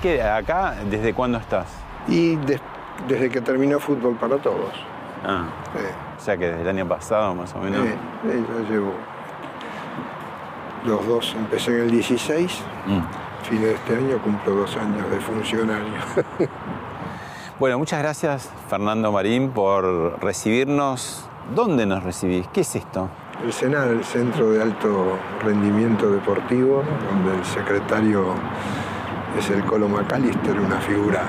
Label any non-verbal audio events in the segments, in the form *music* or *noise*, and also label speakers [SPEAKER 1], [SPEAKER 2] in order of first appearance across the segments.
[SPEAKER 1] Que acá, ¿desde cuándo estás?
[SPEAKER 2] Y des- desde que terminó Fútbol para Todos.
[SPEAKER 1] Ah,
[SPEAKER 2] Eh,
[SPEAKER 1] o sea que desde el año pasado más o menos.
[SPEAKER 2] eh, eh, yo llevo los dos, empecé en el 16,
[SPEAKER 1] Mm.
[SPEAKER 2] fin de este año cumplo dos años de funcionario. *laughs*
[SPEAKER 1] Bueno, muchas gracias Fernando Marín por recibirnos. ¿Dónde nos recibís? ¿Qué es esto?
[SPEAKER 2] El SENAR, el Centro de Alto Rendimiento Deportivo, donde el secretario es el Colo McAllister, una figura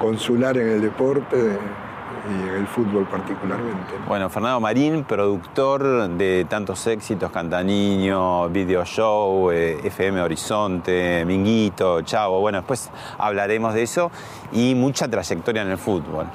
[SPEAKER 2] consular en el deporte y en el fútbol particularmente.
[SPEAKER 1] Bueno, Fernando Marín, productor de tantos éxitos, Cantaniño, Video Show, eh, FM Horizonte, Minguito, Chavo, bueno, después hablaremos de eso y mucha trayectoria en el fútbol.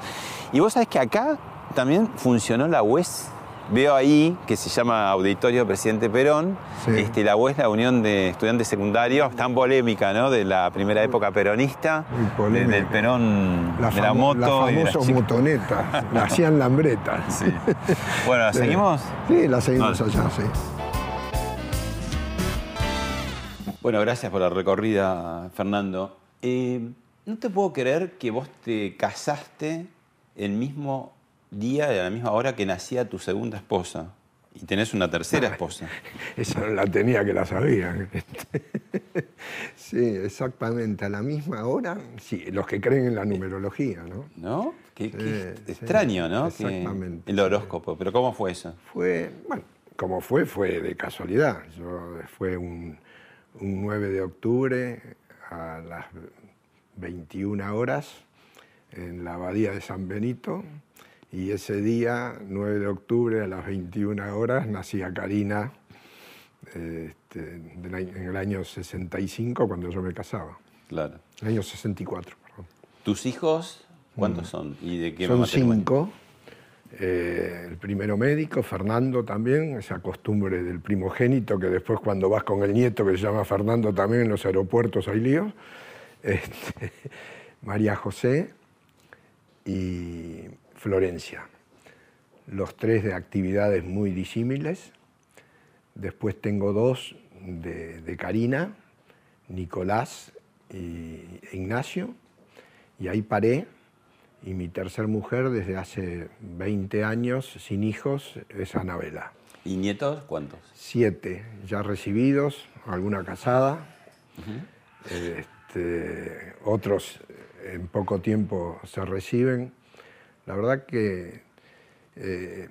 [SPEAKER 1] Y vos sabés que acá también funcionó la UES. Veo ahí que se llama Auditorio Presidente Perón.
[SPEAKER 2] Sí.
[SPEAKER 1] Este, la UES, la Unión de Estudiantes Secundarios, tan polémica, ¿no? De la primera época peronista, de- del Perón, de la moto. y de
[SPEAKER 2] las
[SPEAKER 1] la chica.
[SPEAKER 2] motonetas, *laughs* la hacían lambretas.
[SPEAKER 1] Sí. Bueno,
[SPEAKER 2] Sí.
[SPEAKER 1] ¿seguimos?
[SPEAKER 2] Sí, la seguimos
[SPEAKER 1] Dale.
[SPEAKER 2] allá, sí.
[SPEAKER 1] Bueno, gracias por la recorrida, Fernando. Eh, no te puedo creer que vos te casaste el mismo día y a la misma hora que nacía tu segunda esposa. Y tenés una tercera esposa. *laughs*
[SPEAKER 2] Esa no la tenía que la sabían. *laughs* Sí, exactamente, a la misma hora. Sí, los que creen en la numerología, ¿no?
[SPEAKER 1] ¿No? Qué, qué
[SPEAKER 2] Sí,
[SPEAKER 1] extraño,
[SPEAKER 2] sí,
[SPEAKER 1] ¿no? Que
[SPEAKER 2] exactamente,
[SPEAKER 1] el horóscopo. Pero ¿cómo fue eso?
[SPEAKER 2] Fue, bueno, como fue, fue de casualidad. Yo, fue un, un 9 de octubre a las 21 horas en la abadía de San Benito. Y ese día, 9 de octubre a las 21 horas, nacía Karina este, en el año 65 cuando yo me casaba.
[SPEAKER 1] Claro.
[SPEAKER 2] El año 64, perdón.
[SPEAKER 1] ¿Tus hijos cuántos son? ¿Y de qué
[SPEAKER 2] Mm. Son cinco. Eh, el primero médico, Fernando también, esa costumbre del primogénito que después cuando vas con el nieto que se llama Fernando también en los aeropuertos hay líos. *laughs* Este, María José y Florencia. Los tres de actividades muy disímiles. Después tengo dos de, de Karina, Nicolás y Ignacio. Y ahí paré. Y mi tercer mujer desde hace 20 años, sin hijos, es Anabela.
[SPEAKER 1] ¿Y nietos cuántos?
[SPEAKER 2] Siete ya recibidos, alguna casada. Este, otros en poco tiempo se reciben. La verdad que eh,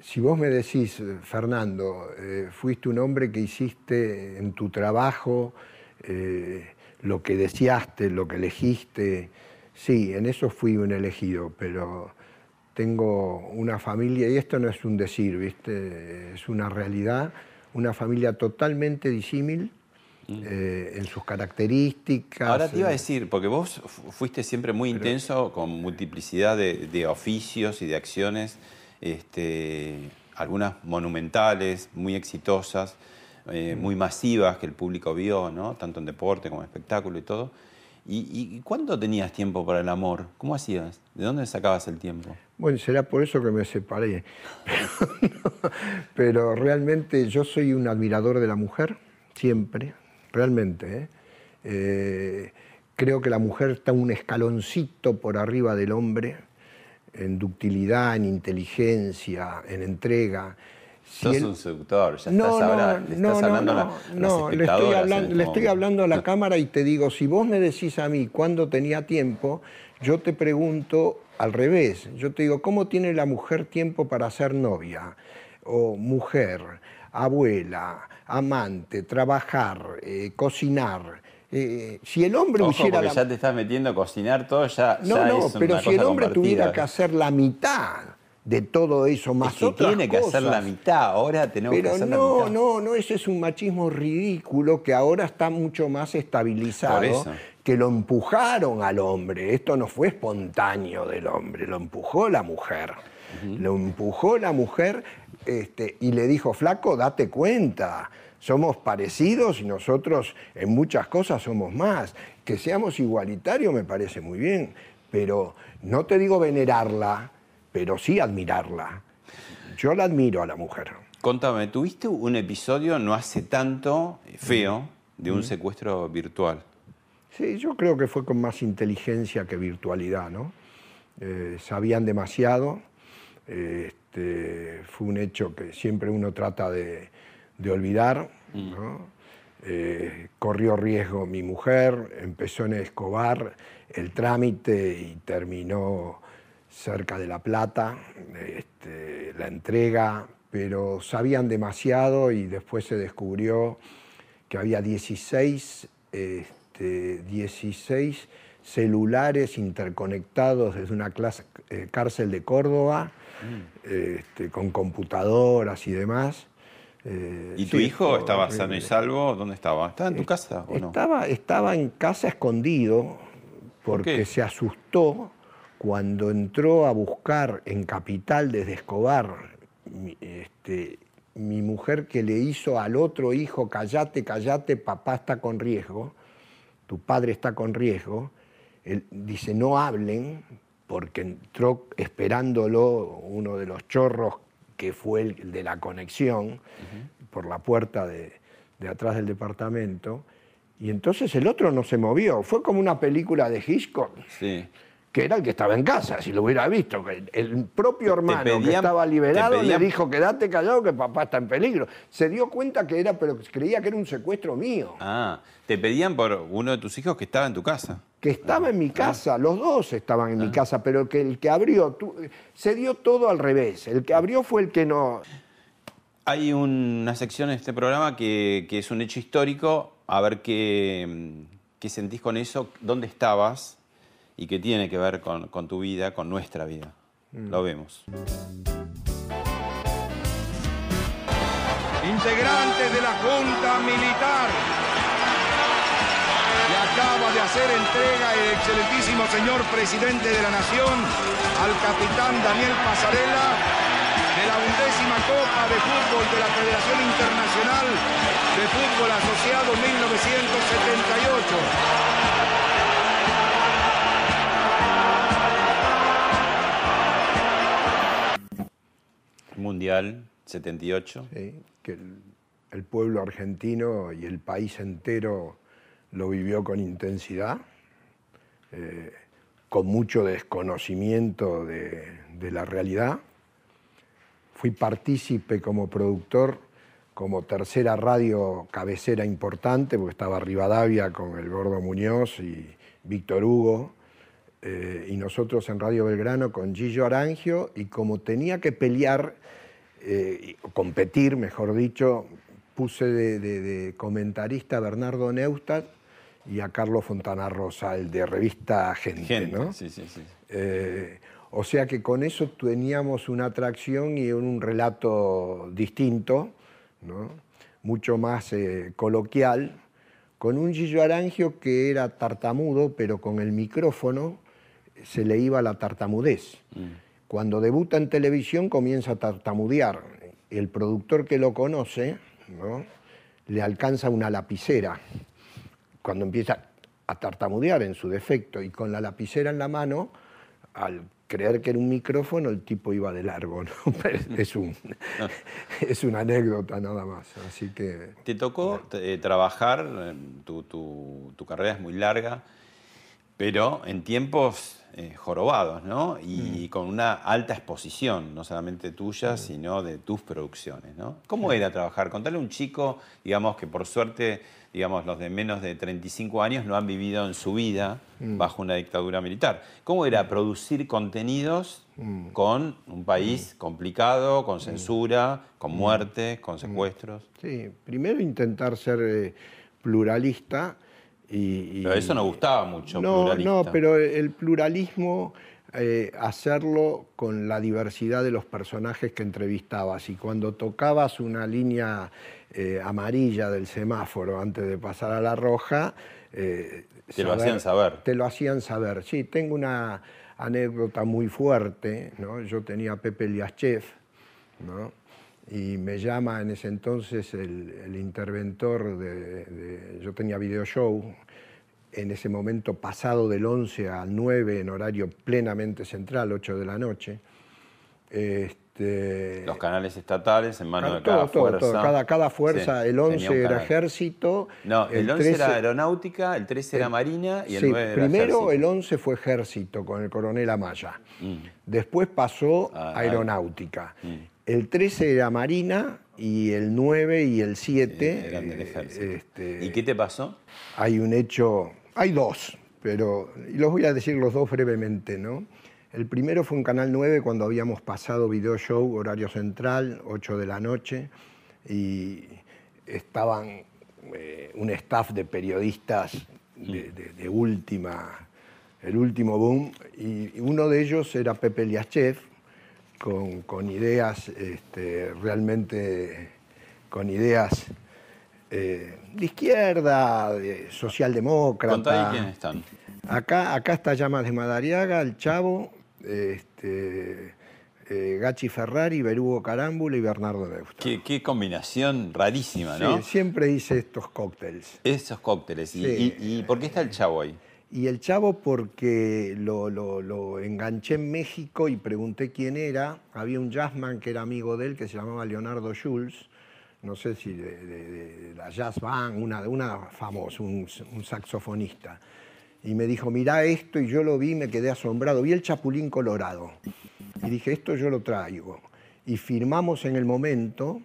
[SPEAKER 2] si vos me decís, Fernando, eh, fuiste un hombre que hiciste en tu trabajo eh, lo que deseaste, lo que elegiste, sí, en eso fui un elegido, pero tengo una familia, y esto no es un decir, ¿viste? es una realidad, una familia totalmente disímil eh, en sus características.
[SPEAKER 1] Ahora te iba a
[SPEAKER 2] eh,
[SPEAKER 1] decir, porque vos fu- fuiste siempre muy intenso, con multiplicidad de, de oficios y de acciones, este, algunas monumentales, muy exitosas, eh, muy masivas que el público vio, ¿no? tanto en deporte como en espectáculo y todo. ¿Y, y cuándo tenías tiempo para el amor? ¿Cómo hacías? ¿De dónde sacabas el tiempo?
[SPEAKER 2] Bueno, será por eso que me separé. Pero, *laughs* pero realmente yo soy un admirador de la mujer, siempre, realmente. ¿eh? Eh, creo que la mujer está un escaloncito por arriba del hombre en ductilidad, en inteligencia, en entrega. Si
[SPEAKER 1] Sos
[SPEAKER 2] él-
[SPEAKER 1] un seductor, ya
[SPEAKER 2] no,
[SPEAKER 1] estás,
[SPEAKER 2] no,
[SPEAKER 1] le
[SPEAKER 2] no,
[SPEAKER 1] estás
[SPEAKER 2] no,
[SPEAKER 1] hablando a la-
[SPEAKER 2] no,
[SPEAKER 1] a las
[SPEAKER 2] no, le estoy, hablando,
[SPEAKER 1] este
[SPEAKER 2] le estoy
[SPEAKER 1] momento.
[SPEAKER 2] hablando a la cámara y te digo, si vos me decís a mí cuándo tenía tiempo, yo te pregunto al revés. Yo te digo, ¿cómo tiene la mujer tiempo para ser novia? O mujer, abuela, amante, trabajar, eh, cocinar, eh, si el hombre
[SPEAKER 1] Ojo,
[SPEAKER 2] hiciera... la-
[SPEAKER 1] ya te estás metiendo a cocinar todo, ya,
[SPEAKER 2] No,
[SPEAKER 1] ya
[SPEAKER 2] no,
[SPEAKER 1] es
[SPEAKER 2] pero
[SPEAKER 1] una
[SPEAKER 2] si el hombre tuviera que hacer la mitad de todo eso, más
[SPEAKER 1] Es que
[SPEAKER 2] otras
[SPEAKER 1] tiene que hacer la
[SPEAKER 2] cosas.
[SPEAKER 1] mitad, ahora tenemos que
[SPEAKER 2] Pero
[SPEAKER 1] hacer la
[SPEAKER 2] no,
[SPEAKER 1] mitad.
[SPEAKER 2] no, no, ese es un machismo ridículo que ahora está mucho más estabilizado, que lo empujaron al hombre. Esto no fue espontáneo del hombre, lo empujó la mujer. Lo empujó la mujer este, y le dijo, flaco, date cuenta, somos parecidos y nosotros en muchas cosas somos más. Que seamos igualitarios me parece muy bien, pero no te digo venerarla, pero sí admirarla. Yo la admiro a la mujer.
[SPEAKER 1] Contame, tuviste un episodio no hace tanto eh, feo de un secuestro virtual.
[SPEAKER 2] Sí, yo creo que fue con más inteligencia que virtualidad, ¿no? Eh, sabían demasiado. este, fue un hecho que siempre uno trata de, de olvidar, ¿no? Eh, corrió riesgo mi mujer, empezó en Escobar el trámite y terminó cerca de La Plata, este, la entrega, pero sabían demasiado y después se descubrió que había 16, este, 16 celulares interconectados desde una clase- eh, cárcel de Córdoba, este, con computadoras y demás. Eh,
[SPEAKER 1] ¿Y tu
[SPEAKER 2] sí,
[SPEAKER 1] hijo estaba sano y salvo? ¿Dónde estaba? ¿Estaba en tu casa o no?
[SPEAKER 2] Estaba, estaba en casa escondido porque
[SPEAKER 1] qué?
[SPEAKER 2] se asustó cuando entró a buscar en Capital desde Escobar mi, este, mi mujer que le hizo al otro hijo, callate, callate, papá está con riesgo, tu padre está con riesgo. Él dice, no hablen, porque entró esperándolo uno de los chorros que fue el de la conexión por la puerta de, de atrás del departamento. Y entonces el otro no se movió. Fue como una película de Hitchcock,
[SPEAKER 1] Sí.
[SPEAKER 2] Que era el que estaba en casa, si lo hubiera visto. El propio hermano que estaba liberado le dijo, quédate callado que papá está en peligro. Se dio cuenta que era, pero creía que era un secuestro mío.
[SPEAKER 1] Ah, te pedían por uno de tus hijos que estaba en tu casa.
[SPEAKER 2] que estaba en
[SPEAKER 1] Ah.
[SPEAKER 2] mi casa, los dos estaban en mi casa, pero que el que abrió, tú- se dio todo al revés. El que abrió fue el que no.
[SPEAKER 1] Hay una sección en este programa que, que es un hecho histórico, a ver qué, qué sentís con eso, dónde estabas y qué tiene que ver con, con tu vida, con nuestra vida. Lo vemos.
[SPEAKER 3] integrantes de la Junta Militar. Le acaba de hacer entrega el excelentísimo señor presidente de la Nación al capitán Daniel Pasarela de la undécima Copa de Fútbol de la Federación Internacional de Fútbol Asociado 1978.
[SPEAKER 1] Mundial 78.
[SPEAKER 2] Sí, que el, pueblo argentino y el país entero lo vivió con intensidad, eh, con mucho desconocimiento de, de la realidad. Fui partícipe como productor, como tercera radio cabecera importante, porque estaba Rivadavia con el Gordo Muñoz y Víctor Hugo, eh, y nosotros en Radio Belgrano con Gillo Arangio, y como tenía que pelear, eh, competir, mejor dicho, puse de, de- de comentarista a Bernardo Neustadt y a Carlos Fontana Rosa, el de revista Gente,
[SPEAKER 1] Gente,
[SPEAKER 2] ¿no?
[SPEAKER 1] sí, sí, sí.
[SPEAKER 2] Eh, o sea que con eso teníamos una atracción y un relato distinto, ¿no? mucho más eh, coloquial, con un Gillo Arangio que era tartamudo, pero con el micrófono se le iba la tartamudez. Cuando debuta en televisión comienza a tartamudear. El productor que lo conoce ¿no? le alcanza una lapicera cuando empieza a tartamudear en su defecto y con la lapicera en la mano, al creer que era un micrófono, el tipo iba de largo. ¿no? *laughs* Es, un, *laughs* es una anécdota nada más. Así que
[SPEAKER 1] Te tocó eh, trabajar, eh, tu, tu- tu carrera es muy larga, pero en tiempos eh, jorobados, ¿no? Y con una alta exposición, no solamente tuya, sino de tus producciones, ¿no? ¿Cómo era trabajar? Contale a un chico, digamos, que por suerte, digamos, los de menos de 35 años no han vivido en su vida bajo una dictadura militar. ¿Cómo era producir contenidos con un país complicado, con censura, con muertes, con secuestros?
[SPEAKER 2] Sí, primero intentar ser eh, pluralista Y,
[SPEAKER 1] Pero eso no gustaba mucho,
[SPEAKER 2] no,
[SPEAKER 1] pluralista.
[SPEAKER 2] no, pero el pluralismo, eh, hacerlo con la diversidad de los personajes que entrevistabas. Y cuando tocabas una línea eh, amarilla del semáforo antes de pasar a la roja, eh,
[SPEAKER 1] Te lo hacían saber.
[SPEAKER 2] Te lo hacían saber. Sí, tengo una anécdota muy fuerte. ¿no? Yo tenía a Pepe Liaschev, ¿no? Y me llama en ese entonces el, el interventor de, de- Yo tenía video show, en ese momento pasado del 11 al 9 en horario plenamente central, 8 de la noche. Este,
[SPEAKER 1] Los canales estatales en manos de cada
[SPEAKER 2] todo,
[SPEAKER 1] fuerza.
[SPEAKER 2] todo. Cada, cada fuerza,
[SPEAKER 1] Sí,
[SPEAKER 2] el
[SPEAKER 1] tenía
[SPEAKER 2] 11
[SPEAKER 1] un
[SPEAKER 2] era ejército.
[SPEAKER 1] No, el, 11 era
[SPEAKER 2] 13
[SPEAKER 1] aeronáutica, el 13 era marina y el
[SPEAKER 2] Sí,
[SPEAKER 1] 9 era
[SPEAKER 2] primero
[SPEAKER 1] ejército.
[SPEAKER 2] el 11 fue ejército con el coronel Amaya. Después pasó
[SPEAKER 1] Ah,
[SPEAKER 2] aeronáutica. El 13 era marina y el 9 y el 7
[SPEAKER 1] Eran del ejército.
[SPEAKER 2] este,
[SPEAKER 1] ¿Y qué te pasó?
[SPEAKER 2] hay un hecho, hay dos, pero los voy a decir los dos brevemente, ¿no? El primero fue en Canal 9 cuando habíamos pasado video show, horario central, 8 de la noche, y estaban eh, un staff de periodistas de, de- de última, el último boom, y uno de ellos era Pepe Liachev, con, con ideas este, realmente, con ideas eh, de izquierda, de socialdemócrata.
[SPEAKER 1] Contá ahí quiénes están.
[SPEAKER 2] Acá, acá está Llamas de Madariaga, el Chavo, este, eh, Gachi Ferrari, Berugo Carámbula y Bernardo Neusta.
[SPEAKER 1] Qué, qué combinación rarísima,
[SPEAKER 2] Sí,
[SPEAKER 1] ¿no?
[SPEAKER 2] siempre hice estos cócteles.
[SPEAKER 1] Esos cócteles. ¿Y,
[SPEAKER 2] Sí.
[SPEAKER 1] y- y por qué está el chavo ahí?
[SPEAKER 2] Y el Chavo porque lo, enganché en México y pregunté quién era. Había un jazzman que era amigo de él que se llamaba Leonardo Schulz, no sé si de la jazz band, una, una famosa, un, un saxofonista. Y me dijo, mirá esto, y yo lo vi, me quedé asombrado. Vi el Chapulín Colorado. Y dije, esto yo lo traigo. Y firmamos en el momento,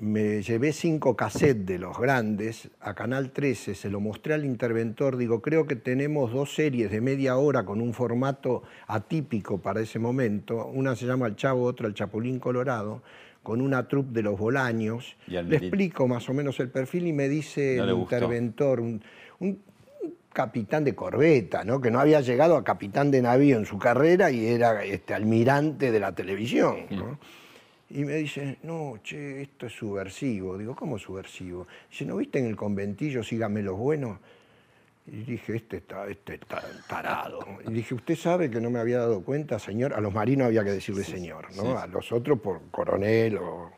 [SPEAKER 2] me llevé cinco cassettes de los grandes a Canal 13, se lo mostré al interventor, digo, creo que tenemos dos series de media hora con un formato atípico para ese momento, una se llama El Chavo, otra El Chapulín Colorado, con una troupe de los Bolaños. Le explico más o menos el perfil y me dice
[SPEAKER 1] No
[SPEAKER 2] el interventor, un, capitán de corbeta, ¿no? que no había llegado a capitán de navío en su carrera y era este, almirante de la televisión. ¿no? Y me dice, no, che, esto es subversivo. Digo, ¿cómo subversivo? Dice, ¿no viste en el conventillo Sígame los buenos? Y dije, este está, este está tarado. Y dije, ¿usted sabe que no me había dado cuenta, señor? A los marinos había que decirle señor, ¿no? A los otros por coronel o...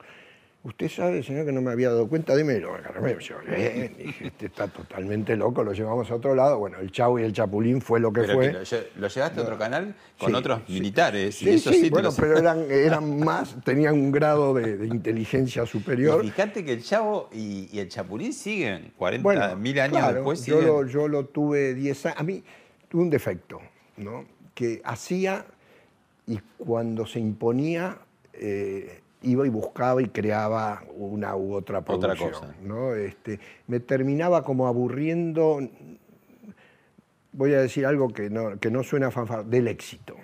[SPEAKER 2] ¿Usted sabe, señor, que no me había dado cuenta? Dímelo. Me lloré. Dije, este está totalmente loco, lo llevamos a otro lado. Bueno, el Chavo y el Chapulín fue lo que
[SPEAKER 1] Pero
[SPEAKER 2] fue.
[SPEAKER 1] que lo, lle- lo llevaste a otro canal con
[SPEAKER 2] Sí,
[SPEAKER 1] otros
[SPEAKER 2] sí.
[SPEAKER 1] militares.
[SPEAKER 2] Sí,
[SPEAKER 1] y
[SPEAKER 2] bueno, pero eran, *laughs* eran más, tenían un grado de, de inteligencia superior.
[SPEAKER 1] Y fíjate que el Chavo y, y el Chapulín siguen 40
[SPEAKER 2] Bueno,
[SPEAKER 1] mil años
[SPEAKER 2] claro,
[SPEAKER 1] después.
[SPEAKER 2] yo lo, yo lo tuve 10 años. A mí tuve un defecto, ¿no? Que hacía y cuando se imponía, eh, iba y buscaba y creaba una u otra
[SPEAKER 1] Otra
[SPEAKER 2] producción.
[SPEAKER 1] cosa.
[SPEAKER 2] ¿no? Este, me terminaba como aburriendo, voy a decir algo que no, que no suena fanfar, del éxito.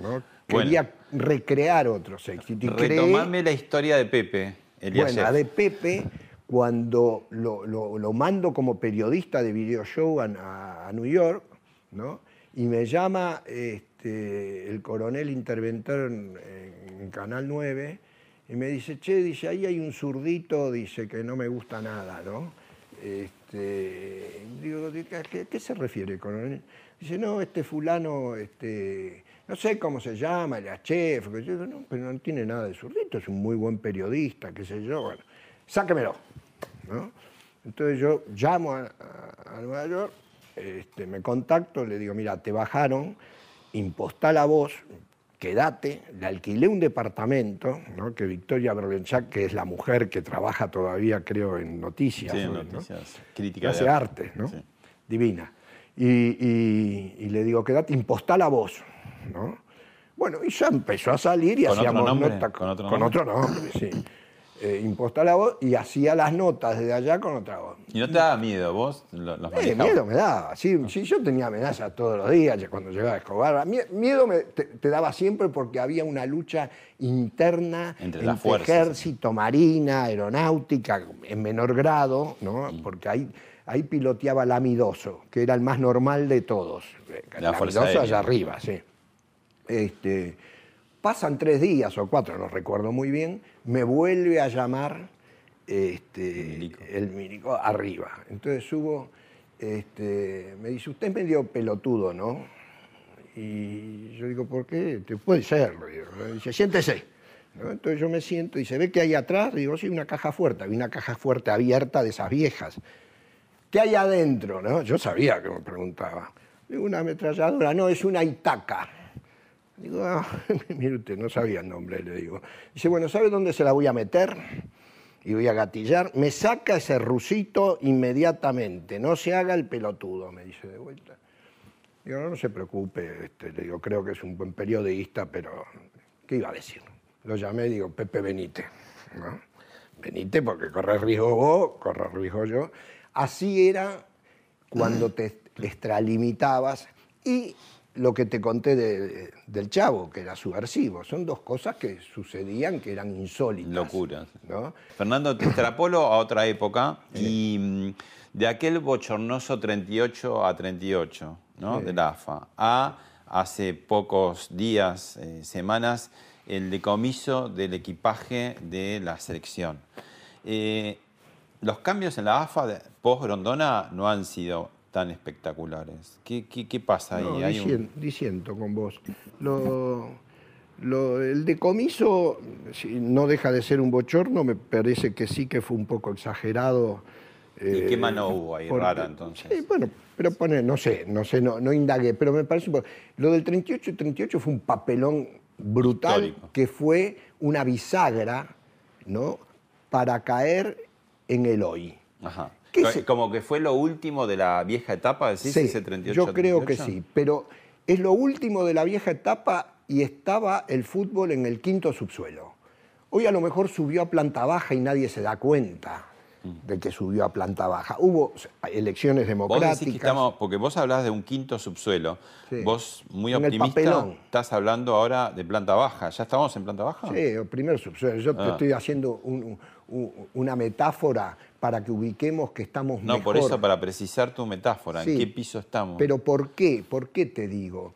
[SPEAKER 2] ¿no?
[SPEAKER 1] Bueno.
[SPEAKER 2] Quería recrear otros éxitos. y creé-
[SPEAKER 1] Retomame la historia de Pepe. Eliashev.
[SPEAKER 2] bueno, la de Pepe, cuando lo, lo- lo mando como periodista de video show a New York, ¿no? y me llama este, el coronel interventor en, en Canal 9 y me dice, che, dice, ahí hay un zurdito, dice, que no me gusta nada, ¿no? Este, digo, ¿de qué- ¿a qué, se refiere, coronel? Dice, no, este fulano, este, no sé cómo se llama, el chef, que yo no, pero no tiene nada de zurdito, es un muy buen periodista, qué sé yo, bueno, sáquemelo, ¿no? Entonces yo llamo a, a- a Nueva York, este, me contacto, le digo, mira, te bajaron, impostá la voz, quédate, le alquilé un departamento, ¿no? que Victoria Berlenchak, que es la mujer que trabaja todavía, creo, en noticias,
[SPEAKER 1] Sí, en
[SPEAKER 2] ¿no?
[SPEAKER 1] noticias, crítica de
[SPEAKER 2] hace
[SPEAKER 1] arte.
[SPEAKER 2] arte, ¿no?
[SPEAKER 1] Sí.
[SPEAKER 2] Divina. Y, y- y le digo, quédate, impostá la voz, ¿no? Bueno, y ya empezó a salir y
[SPEAKER 1] ¿Con otro
[SPEAKER 2] hacíamos
[SPEAKER 1] nombre?
[SPEAKER 2] notas
[SPEAKER 1] ¿Con otro
[SPEAKER 2] con
[SPEAKER 1] nombre?
[SPEAKER 2] otro nombre, sí. Eh, impostá la voz y hacía las notas desde allá con otra voz.
[SPEAKER 1] ¿Y no te daba miedo vos? Lo- los
[SPEAKER 2] Eh, miedo me daba, sí, sí, yo tenía amenazas todos los días cuando llegaba Escobar. Mie- Miedo me- te, te daba siempre porque había una lucha interna
[SPEAKER 1] Entre fuerzas.
[SPEAKER 2] ejército, marina, aeronáutica, en menor grado, ¿no?
[SPEAKER 1] Mm.
[SPEAKER 2] porque hay, ahí piloteaba el amidoso, que era el más normal de todos.
[SPEAKER 1] La Fuerza
[SPEAKER 2] amidoso
[SPEAKER 1] Aérea.
[SPEAKER 2] allá arriba, sí. Este, pasan tres días o cuatro, no recuerdo muy bien, me vuelve a llamar este,
[SPEAKER 1] Milico.
[SPEAKER 2] el milico arriba. Entonces subo, este, me dice, usted es medio pelotudo, ¿no? Y yo digo, ¿por qué? Te puede ser. Me dice, siéntese. ¿no? Entonces yo me siento y se ve que hay atrás, digo, sí, una caja fuerte, había una caja fuerte abierta de esas viejas. ¿Qué hay adentro? ¿no? Yo sabía que me preguntaba. Digo, una ametralladora, no, es una Itaca. Digo, ah, *laughs* mire usted, no sabía el nombre, le digo. Dice, bueno, ¿sabe dónde se la voy a meter? Y voy a gatillar. Me saca ese rusito inmediatamente, no se haga el pelotudo, me dice de vuelta. Digo, no, no se preocupe, este, le digo, creo que es un buen periodista, pero ¿qué iba a decir? Lo llamé y digo, Pepe Benítez. ¿no? Benítez, porque corre riesgo vos, corre riesgo yo. Así era cuando te *clears throat* extralimitabas y lo que te conté de- del chavo, que era subversivo. Son dos cosas que sucedían que eran insólitas.
[SPEAKER 1] Locuras.
[SPEAKER 2] ¿no?
[SPEAKER 1] Fernando, te extrapolo a otra época y mm, de aquel bochornoso 38 a 38, ¿no? De la AFA, a hace pocos días, eh, semanas, el decomiso del equipaje de la selección. Eh, los cambios en la AFA post-Grondona no han sido tan espectaculares. ¿Qué, qué- qué pasa ahí? Hay un-
[SPEAKER 2] disiento con vos. Lo- lo- el decomiso si no deja de ser un bochorno, me parece que sí que fue un poco exagerado.
[SPEAKER 1] ¿Y
[SPEAKER 2] eh,
[SPEAKER 1] qué mano hubo ahí
[SPEAKER 2] porque-
[SPEAKER 1] rara entonces?
[SPEAKER 2] Sí, bueno, pero pone, no sé, no sé, no, no indagué, pero me parece un poco- Lo del 38 y 38 fue un papelón brutal
[SPEAKER 1] Histórico.
[SPEAKER 2] que fue una bisagra, ¿no? Para caer en el hoy.
[SPEAKER 1] Ajá.
[SPEAKER 2] ¿Qué
[SPEAKER 1] Como que fue lo último de la vieja etapa, decís,
[SPEAKER 2] Sí,
[SPEAKER 1] ese 38
[SPEAKER 2] yo creo que
[SPEAKER 1] 38?
[SPEAKER 2] sí, pero es lo último de la vieja etapa y estaba el fútbol en el quinto subsuelo. Hoy a lo mejor subió a planta baja y nadie se da cuenta de que subió a planta baja. Hubo elecciones
[SPEAKER 1] Vos
[SPEAKER 2] democráticas.
[SPEAKER 1] decís que estamos, porque vos hablás de un quinto subsuelo,
[SPEAKER 2] Sí.
[SPEAKER 1] vos muy
[SPEAKER 2] En
[SPEAKER 1] optimista estás hablando ahora de planta baja. ¿Ya estamos en planta baja?
[SPEAKER 2] Sí, el primer subsuelo. Yo te
[SPEAKER 1] Ah.
[SPEAKER 2] estoy haciendo un- un- una metáfora para que ubiquemos que estamos
[SPEAKER 1] No, por
[SPEAKER 2] mejor.
[SPEAKER 1] eso, para precisar tu metáfora, ¿en qué piso estamos?
[SPEAKER 2] Pero ¿por qué? ¿Por qué te digo?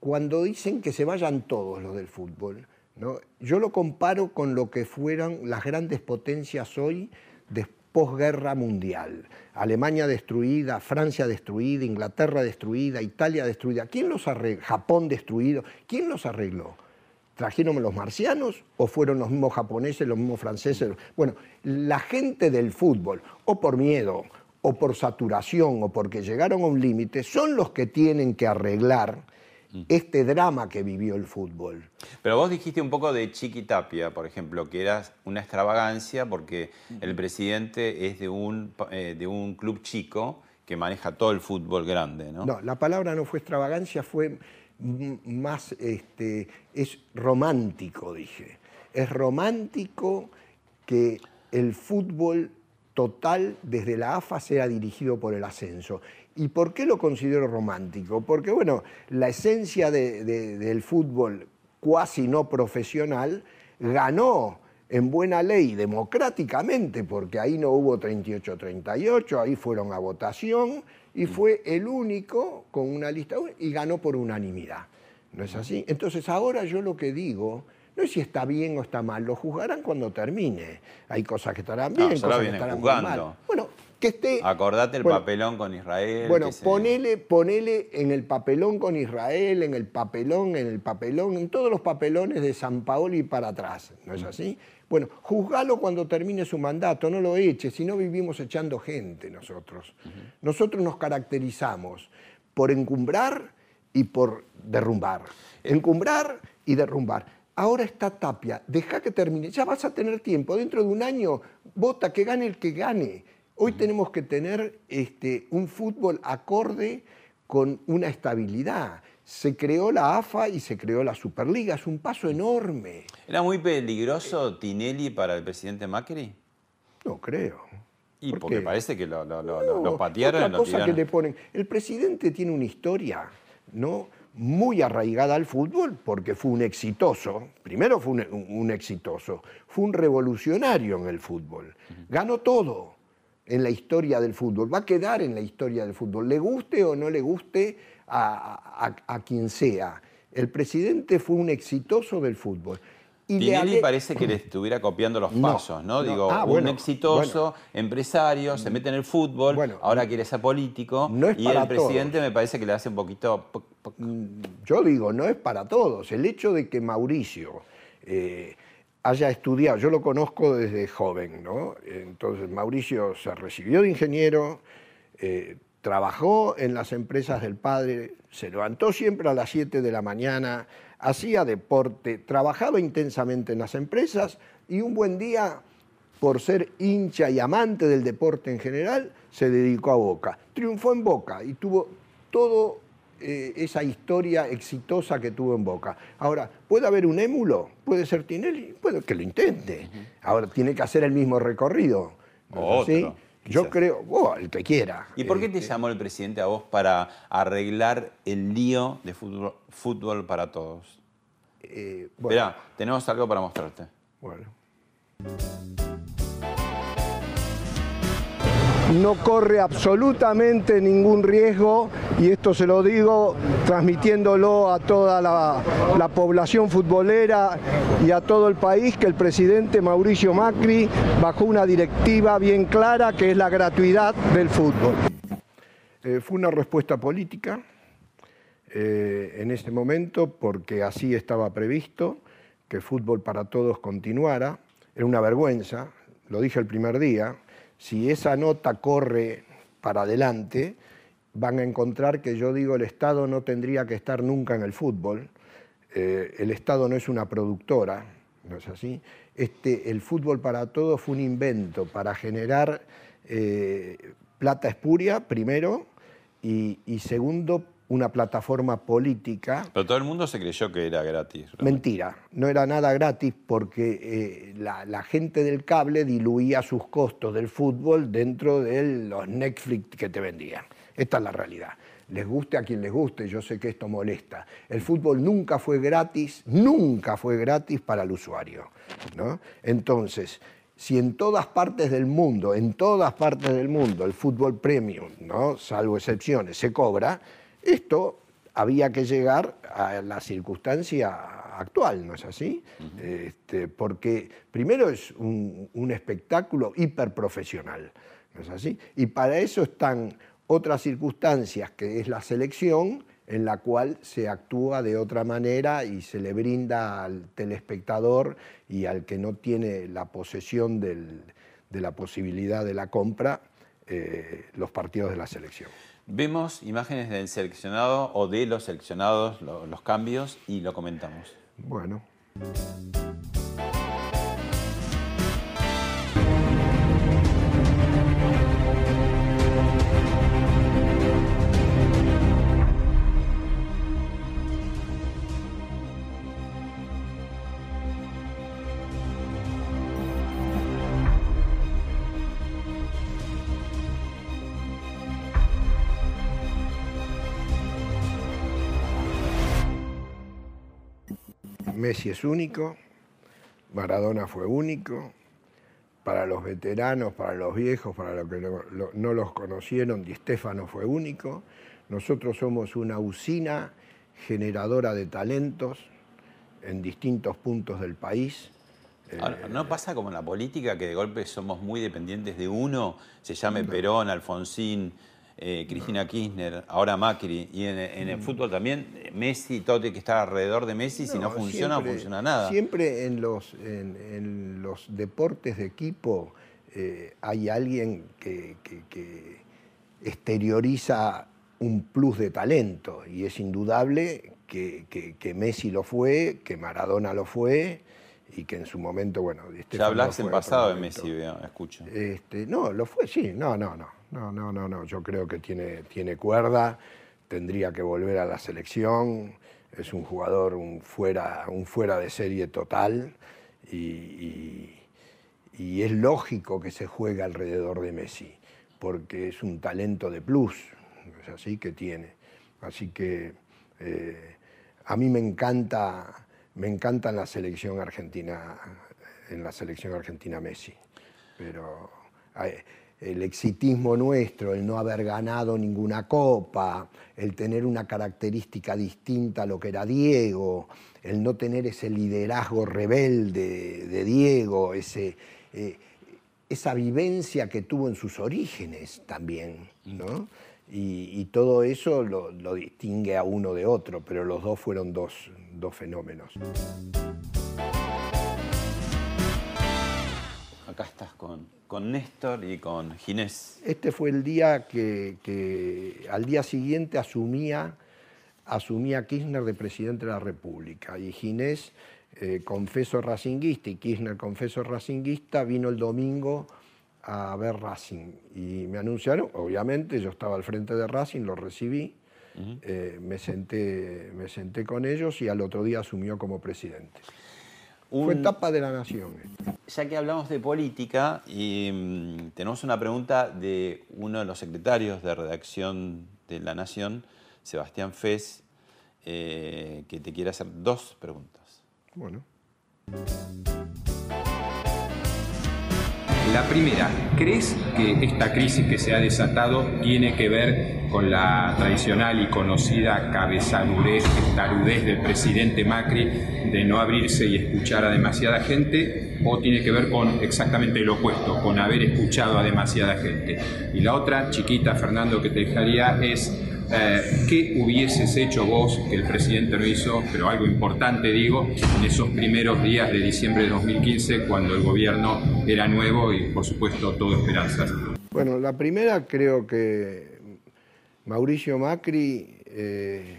[SPEAKER 2] Cuando dicen que se vayan todos los del fútbol, ¿no? yo lo comparo con lo que fueran las grandes potencias hoy de posguerra mundial. Alemania destruida, Francia destruida, Inglaterra destruida, Italia destruida. ¿Quién los arregló? Japón destruido. ¿Quién los arregló? ¿Trajeron los marcianos o fueron los mismos japoneses, los mismos franceses? Bueno, la gente del fútbol, o por miedo, o por saturación, o porque llegaron a un límite, son los que tienen que arreglar este drama que vivió el fútbol.
[SPEAKER 1] Pero vos dijiste un poco de Chiqui Tapia, por ejemplo, que era una extravagancia porque el presidente es de un, eh, de un club chico que maneja todo el fútbol grande, ¿no?
[SPEAKER 2] No, la palabra no fue extravagancia, fue más, este, es romántico, dije. Es romántico que el fútbol total desde la AFA sea dirigido por el ascenso. ¿Y por qué lo considero romántico? Porque, bueno, la esencia de- de- del fútbol cuasi no profesional ganó en buena ley democráticamente, porque ahí no hubo 38-38, ahí fueron a votación y fue el único con una lista y ganó por unanimidad. ¿No es así? Entonces ahora yo lo que digo, no es si está bien o está mal, lo juzgarán cuando termine. Hay cosas que estarán bien,
[SPEAKER 1] No,
[SPEAKER 2] cosas que estarán mal. Bueno, que esté...
[SPEAKER 1] Acordate el
[SPEAKER 2] Bueno,
[SPEAKER 1] papelón con Israel.
[SPEAKER 2] bueno,
[SPEAKER 1] que se-
[SPEAKER 2] ponele, ponele en el papelón con Israel, en el papelón, en el papelón, en todos los papelones de San Paolo y para atrás, ¿no es así? Bueno, juzgalo cuando termine su mandato, no lo eches, si no vivimos echando gente nosotros. Nosotros nos caracterizamos por encumbrar y por derrumbar. Encumbrar y derrumbar. Ahora está Tapia, deja que termine, ya vas a tener tiempo, dentro de un año, vota, que gane el que gane. Hoy tenemos que tener este, un fútbol acorde con una estabilidad. Se creó la AFA y se creó la Superliga, es un paso enorme.
[SPEAKER 1] ¿Era muy peligroso Tinelli para el presidente Macri?
[SPEAKER 2] No creo.
[SPEAKER 1] Y
[SPEAKER 2] ¿Por
[SPEAKER 1] porque
[SPEAKER 2] qué?
[SPEAKER 1] parece que lo, lo- lo-
[SPEAKER 2] No,
[SPEAKER 1] lo patearon
[SPEAKER 2] otra cosa que le ponen. El presidente tiene una historia, ¿no? Muy arraigada al fútbol porque fue un exitoso. Primero fue un, un exitoso. Fue un revolucionario en el fútbol. Ganó todo. en la historia del fútbol, va a quedar en la historia del fútbol, le guste o no le guste a, quien sea. El presidente fue un exitoso del fútbol.
[SPEAKER 1] Y Tinelli parece que le estuviera copiando los *clears throat* pasos, ¿no? Digo, ah, un exitoso empresario, se mete en el fútbol, ahora quiere ser político, y el presidente me parece que le hace un poquito...
[SPEAKER 2] Mm, yo digo, no es para todos. El hecho de que Mauricio eh, haya estudiado, yo lo conozco desde joven, ¿no? Entonces Mauricio se recibió de ingeniero, eh, trabajó en las empresas del padre, se levantó siempre a las 7 de la mañana, hacía deporte, trabajaba intensamente en las empresas y un buen día, por ser hincha y amante del deporte en general, se dedicó a Boca. Triunfó en Boca y tuvo toda eh, esa historia exitosa que tuvo en Boca. Ahora, ¿puede haber un émulo? ¿Puede ser Tinelli? Puede que lo intente. Ahora, tiene que hacer el mismo recorrido.
[SPEAKER 1] Otro.
[SPEAKER 2] Yo creo, oh, el que quiera.
[SPEAKER 1] ¿Y por qué te este, llamó el presidente a vos para arreglar el lío de fútbol, para todos? Eh, tenemos algo para mostrarte.
[SPEAKER 2] Bueno no corre absolutamente ningún riesgo y esto se lo digo transmitiéndolo a toda la, población futbolera y a todo el país que el presidente Mauricio Macri bajó una directiva bien clara que es la gratuidad del fútbol. Eh, fue una respuesta política eh, en este momento porque así estaba previsto que el fútbol para todos continuara. Era una vergüenza, lo dije el primer día, si esa nota corre para adelante, van a encontrar que yo digo el Estado no tendría que estar nunca en el fútbol, eh, el Estado no es una productora, ¿no es así? Este, el fútbol para todos fue un invento para generar eh, plata espuria, primero, y, y segundo, una plataforma política.
[SPEAKER 1] Pero todo el mundo se creyó que era gratis.
[SPEAKER 2] Mentira, no era nada gratis porque eh, la, gente del cable diluía sus costos del fútbol dentro de los Netflix que te vendían. Esta es la realidad. Les guste a quien les guste, yo sé que esto molesta. El fútbol nunca fue gratis, nunca fue gratis para el usuario. ¿no? Entonces, si en todas partes del mundo, en todas partes del mundo, el fútbol premium, ¿no? salvo excepciones, se cobra, esto había que llegar a la circunstancia actual, ¿no es así? Este, porque primero es un, espectáculo hiperprofesional, ¿no es así? Y para eso están otras circunstancias, que es la selección, en la cual se actúa de otra manera y se le brinda al telespectador y al que no tiene la posesión de la posibilidad de la compra eh, los partidos de la selección.
[SPEAKER 1] Vemos imágenes del seleccionado o de los seleccionados, los cambios, y lo comentamos.
[SPEAKER 2] Bueno. Messi es único, Maradona fue único, para los veteranos, para los viejos, para los que no, los conocieron, Di Stefano fue único. Nosotros somos una usina generadora de talentos en distintos puntos del país.
[SPEAKER 1] ¿No pasa como en la política que de golpe somos muy dependientes de uno? Se llame Perón, Alfonsín, eh, Cristina Kirchner, ahora Macri, y en, el mm. fútbol también, Messi, todo tiene que estar alrededor de Messi, si no funciona, no funciona nada.
[SPEAKER 2] Siempre en los, en, los deportes de equipo eh, hay alguien que, exterioriza un plus de talento, y es indudable que, que, Messi lo fue, que Maradona lo fue, y que en su momento, bueno...
[SPEAKER 1] ya hablaste en pasado de Messi, escucho.
[SPEAKER 2] Este, no, lo fue, sí, no, no, no. No, no, no, no. Yo creo que tiene, tiene cuerda, tendría que volver a la selección. Es un jugador un fuera, un fuera de serie total y, es lógico que se juegue alrededor de Messi, porque es un talento de plus, es así que tiene. Así que eh, a mí me encanta, me encanta en la selección argentina, en la selección argentina Messi. Pero el exitismo nuestro, el no haber ganado ninguna copa, el tener una característica distinta a lo que era Diego, el no tener ese liderazgo rebelde de Diego, ese, eh, esa vivencia que tuvo en sus orígenes también, ¿no? Y, todo eso lo, distingue a uno de otro, pero los dos fueron dos, fenómenos.
[SPEAKER 1] Acá estás con, con Néstor y con Ginés.
[SPEAKER 2] Este fue el día que, al día siguiente asumía, asumía Kirchner de presidente de la República y Ginés, eh, confeso racinguista y Kirchner confeso racinguista, vino el domingo a ver Racing y me anunciaron, obviamente yo estaba al frente de Racing, lo recibí, eh, me, senté, me senté con ellos y al otro día asumió como presidente. Fue etapa de la nación.
[SPEAKER 1] Ya que hablamos de política, y mm, tenemos una pregunta de uno de los secretarios de redacción de La Nación, Sebastián Fez, eh, que te quiere hacer dos preguntas.
[SPEAKER 2] Bueno.
[SPEAKER 4] La primera, ¿crees que esta crisis que se ha desatado tiene que ver con la tradicional y conocida cabezadurez, tarudez del presidente Macri de no abrirse y escuchar a demasiada gente? ¿O tiene que ver con exactamente lo opuesto, con haber escuchado a demasiada gente? Y la otra, chiquita, Fernando, que te dejaría es eh, ¿qué hubieses hecho vos que el presidente no hizo, pero algo importante digo, en esos primeros días de diciembre de 2015 cuando el gobierno era nuevo y por supuesto todo esperanza?
[SPEAKER 2] Bueno, la primera creo que Mauricio Macri, eh,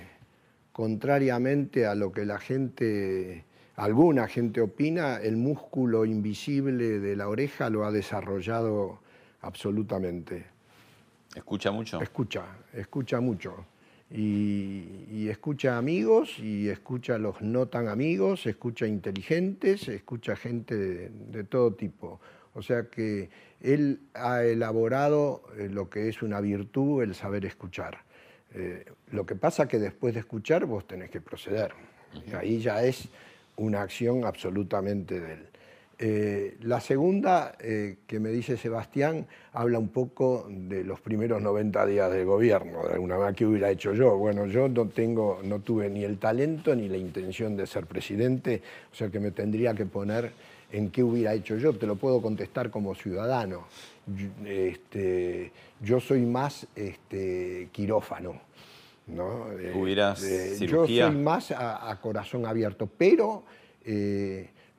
[SPEAKER 2] contrariamente a lo que la gente, alguna gente opina, el músculo invisible de la oreja lo ha desarrollado absolutamente.
[SPEAKER 1] ¿Escucha mucho?
[SPEAKER 2] Escucha, escucha mucho. Y, escucha amigos y escucha los no tan amigos, escucha inteligentes, escucha gente de, todo tipo. O sea que él ha elaborado eh, lo que es una virtud, el saber escuchar. Eh, lo que pasa que después de escuchar vos tenés que proceder. Y ahí ya es una acción absolutamente de él. Eh, la segunda, eh, que me dice Sebastián, habla un poco de los primeros 90 días del gobierno, de alguna manera que hubiera hecho yo. Bueno, yo no, tengo, no tuve ni el talento ni la intención de ser presidente, o sea que me tendría que poner en qué hubiera hecho yo. Te lo puedo contestar como ciudadano. Yo, este, yo soy más este, quirófano. ¿no?
[SPEAKER 1] Eh,
[SPEAKER 2] yo soy más a, corazón abierto, pero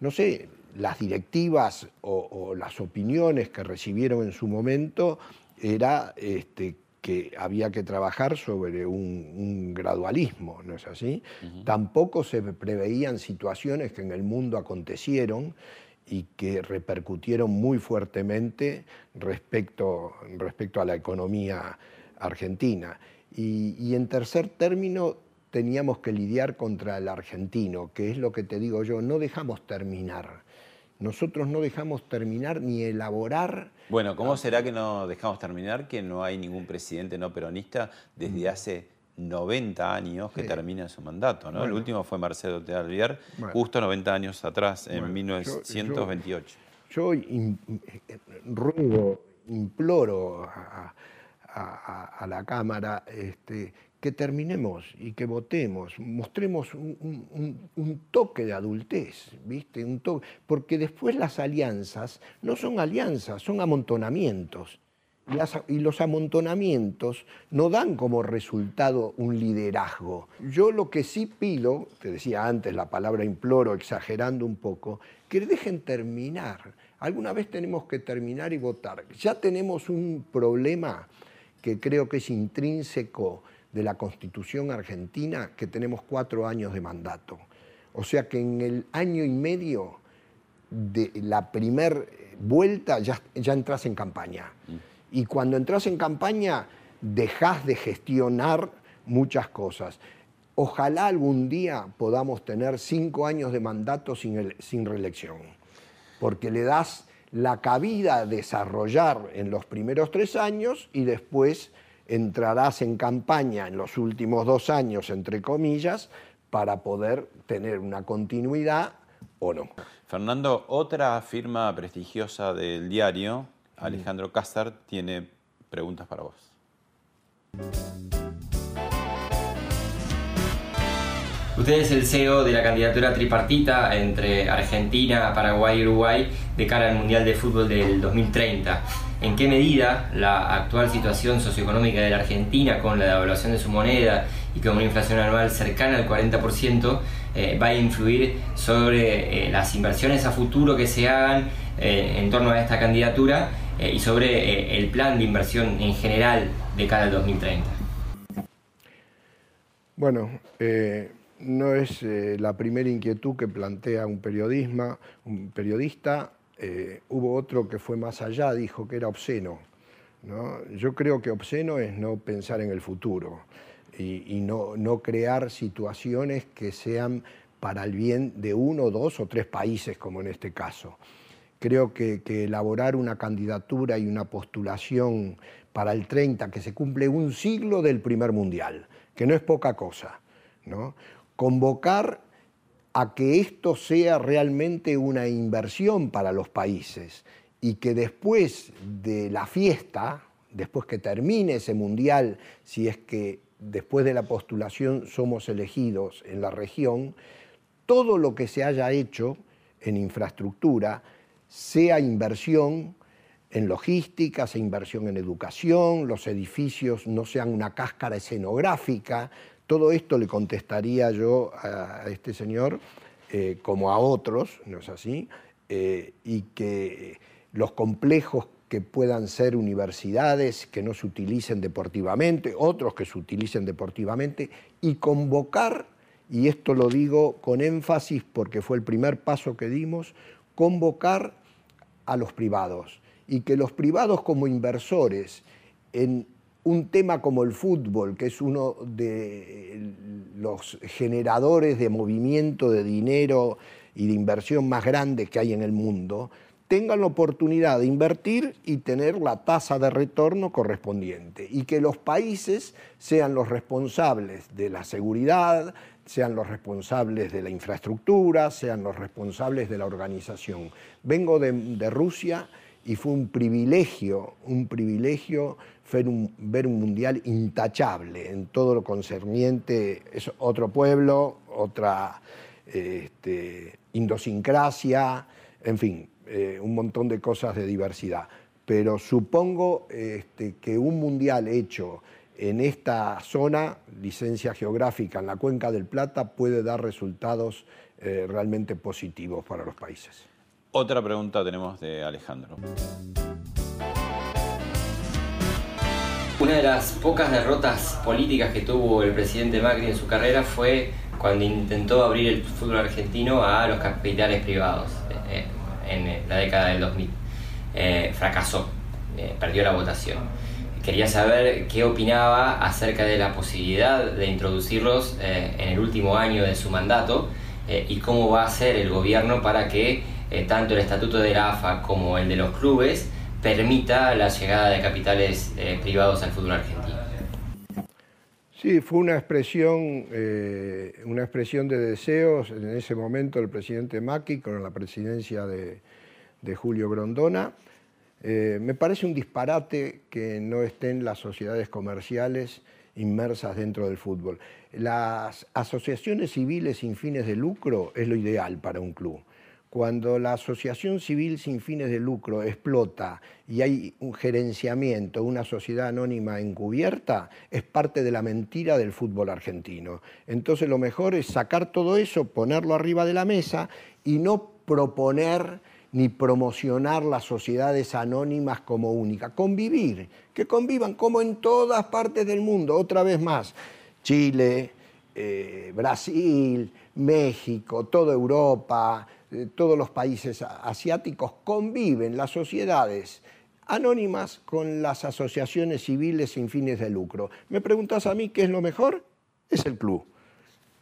[SPEAKER 2] no sé, las directivas o, las opiniones que recibieron en su momento era este, que había que trabajar sobre un, gradualismo, ¿no es así? Tampoco se preveían situaciones que en el mundo acontecieron y que repercutieron muy fuertemente respecto, respecto a la economía argentina. Y, y en tercer término, teníamos que lidiar contra el argentino, que es lo que te digo yo, no dejamos terminar nosotros no dejamos terminar ni elaborar.
[SPEAKER 1] Bueno, ¿cómo será que no dejamos terminar que no hay ningún presidente no peronista desde mm. hace 90 años que termina su mandato? ¿no? El último fue Marcelo Tealvier, justo 90 años atrás, en 1928.
[SPEAKER 2] Yo, ruego, imploro a, la Cámara este, que terminemos y que votemos, mostremos un, toque de adultez, ¿viste? Un toque, porque después las alianzas no son alianzas, son amontonamientos. Y, los amontonamientos no dan como resultado un liderazgo. Yo lo que sí pido, te decía antes la palabra imploro, exagerando un poco, que dejen terminar. Alguna vez tenemos que terminar y votar. Ya tenemos un problema que creo que es intrínseco de la Constitución argentina que tenemos cuatro años de mandato. O sea que en el año y medio de la primer vuelta ya, ya entras en campaña. Y cuando entras en campaña dejas de gestionar muchas cosas. Ojalá algún día podamos tener cinco años de mandato sin, sin reelección, porque le das la cabida a desarrollar en los primeros tres años y después entrarás en campaña en los últimos dos años, entre comillas, para poder tener una continuidad o no.
[SPEAKER 1] Fernando, otra firma prestigiosa del diario Alejandro Cázar tiene preguntas para vos.
[SPEAKER 5] Usted es el CEO de la candidatura tripartita entre Argentina, Paraguay y Uruguay de cara al Mundial de Fútbol del 2030. ¿En qué medida la actual situación socioeconómica de la Argentina, con la devaluación de su moneda y con una inflación anual cercana al 40%, eh, va a influir sobre eh, las inversiones a futuro que se hagan eh, en torno a esta candidatura y sobre el plan de inversión en general de cara al 2030?
[SPEAKER 2] Bueno, no es eh, la primera inquietud que plantea un, periodismo, un periodista. Eh, hubo otro que fue más allá, dijo que era obsceno. Yo creo que obsceno es no pensar en el futuro y, no, no, crear situaciones que sean para el bien de uno, dos o tres países, como en este caso. Creo que, que elaborar una candidatura y una postulación para el 30, que se cumple un siglo del primer mundial, que no es poca cosa. ¿no? Convocar a que esto sea realmente una inversión para los países y que después de la fiesta, después que termine ese mundial, si es que después de la postulación somos elegidos en la región, todo lo que se haya hecho en infraestructura sea inversión en logística, sea inversión en educación, los edificios no sean una cáscara escenográfica, todo esto le contestaría yo a este señor, eh, como a otros, ¿no es así? Eh, y que los complejos que puedan ser universidades, que no se utilicen deportivamente, otros que se utilicen deportivamente, y convocar, y esto lo digo con énfasis porque fue el primer paso que dimos, convocar a los privados, y que los privados como inversores en un tema como el fútbol, que es uno de los generadores de movimiento de dinero y de inversión más grandes que hay en el mundo, tengan la oportunidad de invertir y tener la tasa de retorno correspondiente y que los países sean los responsables de la seguridad, sean los responsables de la infraestructura, sean los responsables de la organización. Vengo de, de Rusia y fue un privilegio, un privilegio ver un, ver un mundial intachable en todo lo concerniente, es otro pueblo, otra este, idiosincrasia, en fin, eh, un montón de cosas de diversidad. Pero supongo este, que un mundial hecho en esta zona, licencia geográfica en la cuenca del Plata, puede dar resultados eh, realmente positivos para los países.
[SPEAKER 1] Otra pregunta tenemos de Alejandro.
[SPEAKER 5] Una de las pocas derrotas políticas que tuvo el presidente Macri en su carrera fue cuando intentó abrir el fútbol argentino a los capitales privados eh, en la década del 2000. Eh, fracasó, eh, perdió la votación. Quería saber qué opinaba acerca de la posibilidad de introducirlos en el último año de su mandato y cómo va a hacer el gobierno para que tanto el estatuto de la AFA como el de los clubes permita la llegada de capitales eh, privados al fútbol argentino.
[SPEAKER 2] Sí, fue una expresión, eh, una expresión de deseos en ese momento del presidente Macri con la presidencia de, Julio Grondona. Eh, me parece un disparate que no estén las sociedades comerciales inmersas dentro del fútbol. Las asociaciones civiles sin fines de lucro es lo ideal para un club cuando la asociación civil sin fines de lucro explota y hay un gerenciamiento, una sociedad anónima encubierta, es parte de la mentira del fútbol argentino. Entonces lo mejor es sacar todo eso, ponerlo arriba de la mesa y no proponer ni promocionar las sociedades anónimas como única. Convivir, que convivan como en todas partes del mundo, otra vez más. Chile, eh, Brasil, México, toda Europa, eh, todos los países asiáticos conviven las sociedades anónimas con las asociaciones civiles sin fines de lucro. ¿Me preguntas a mí qué es lo mejor? Es el club.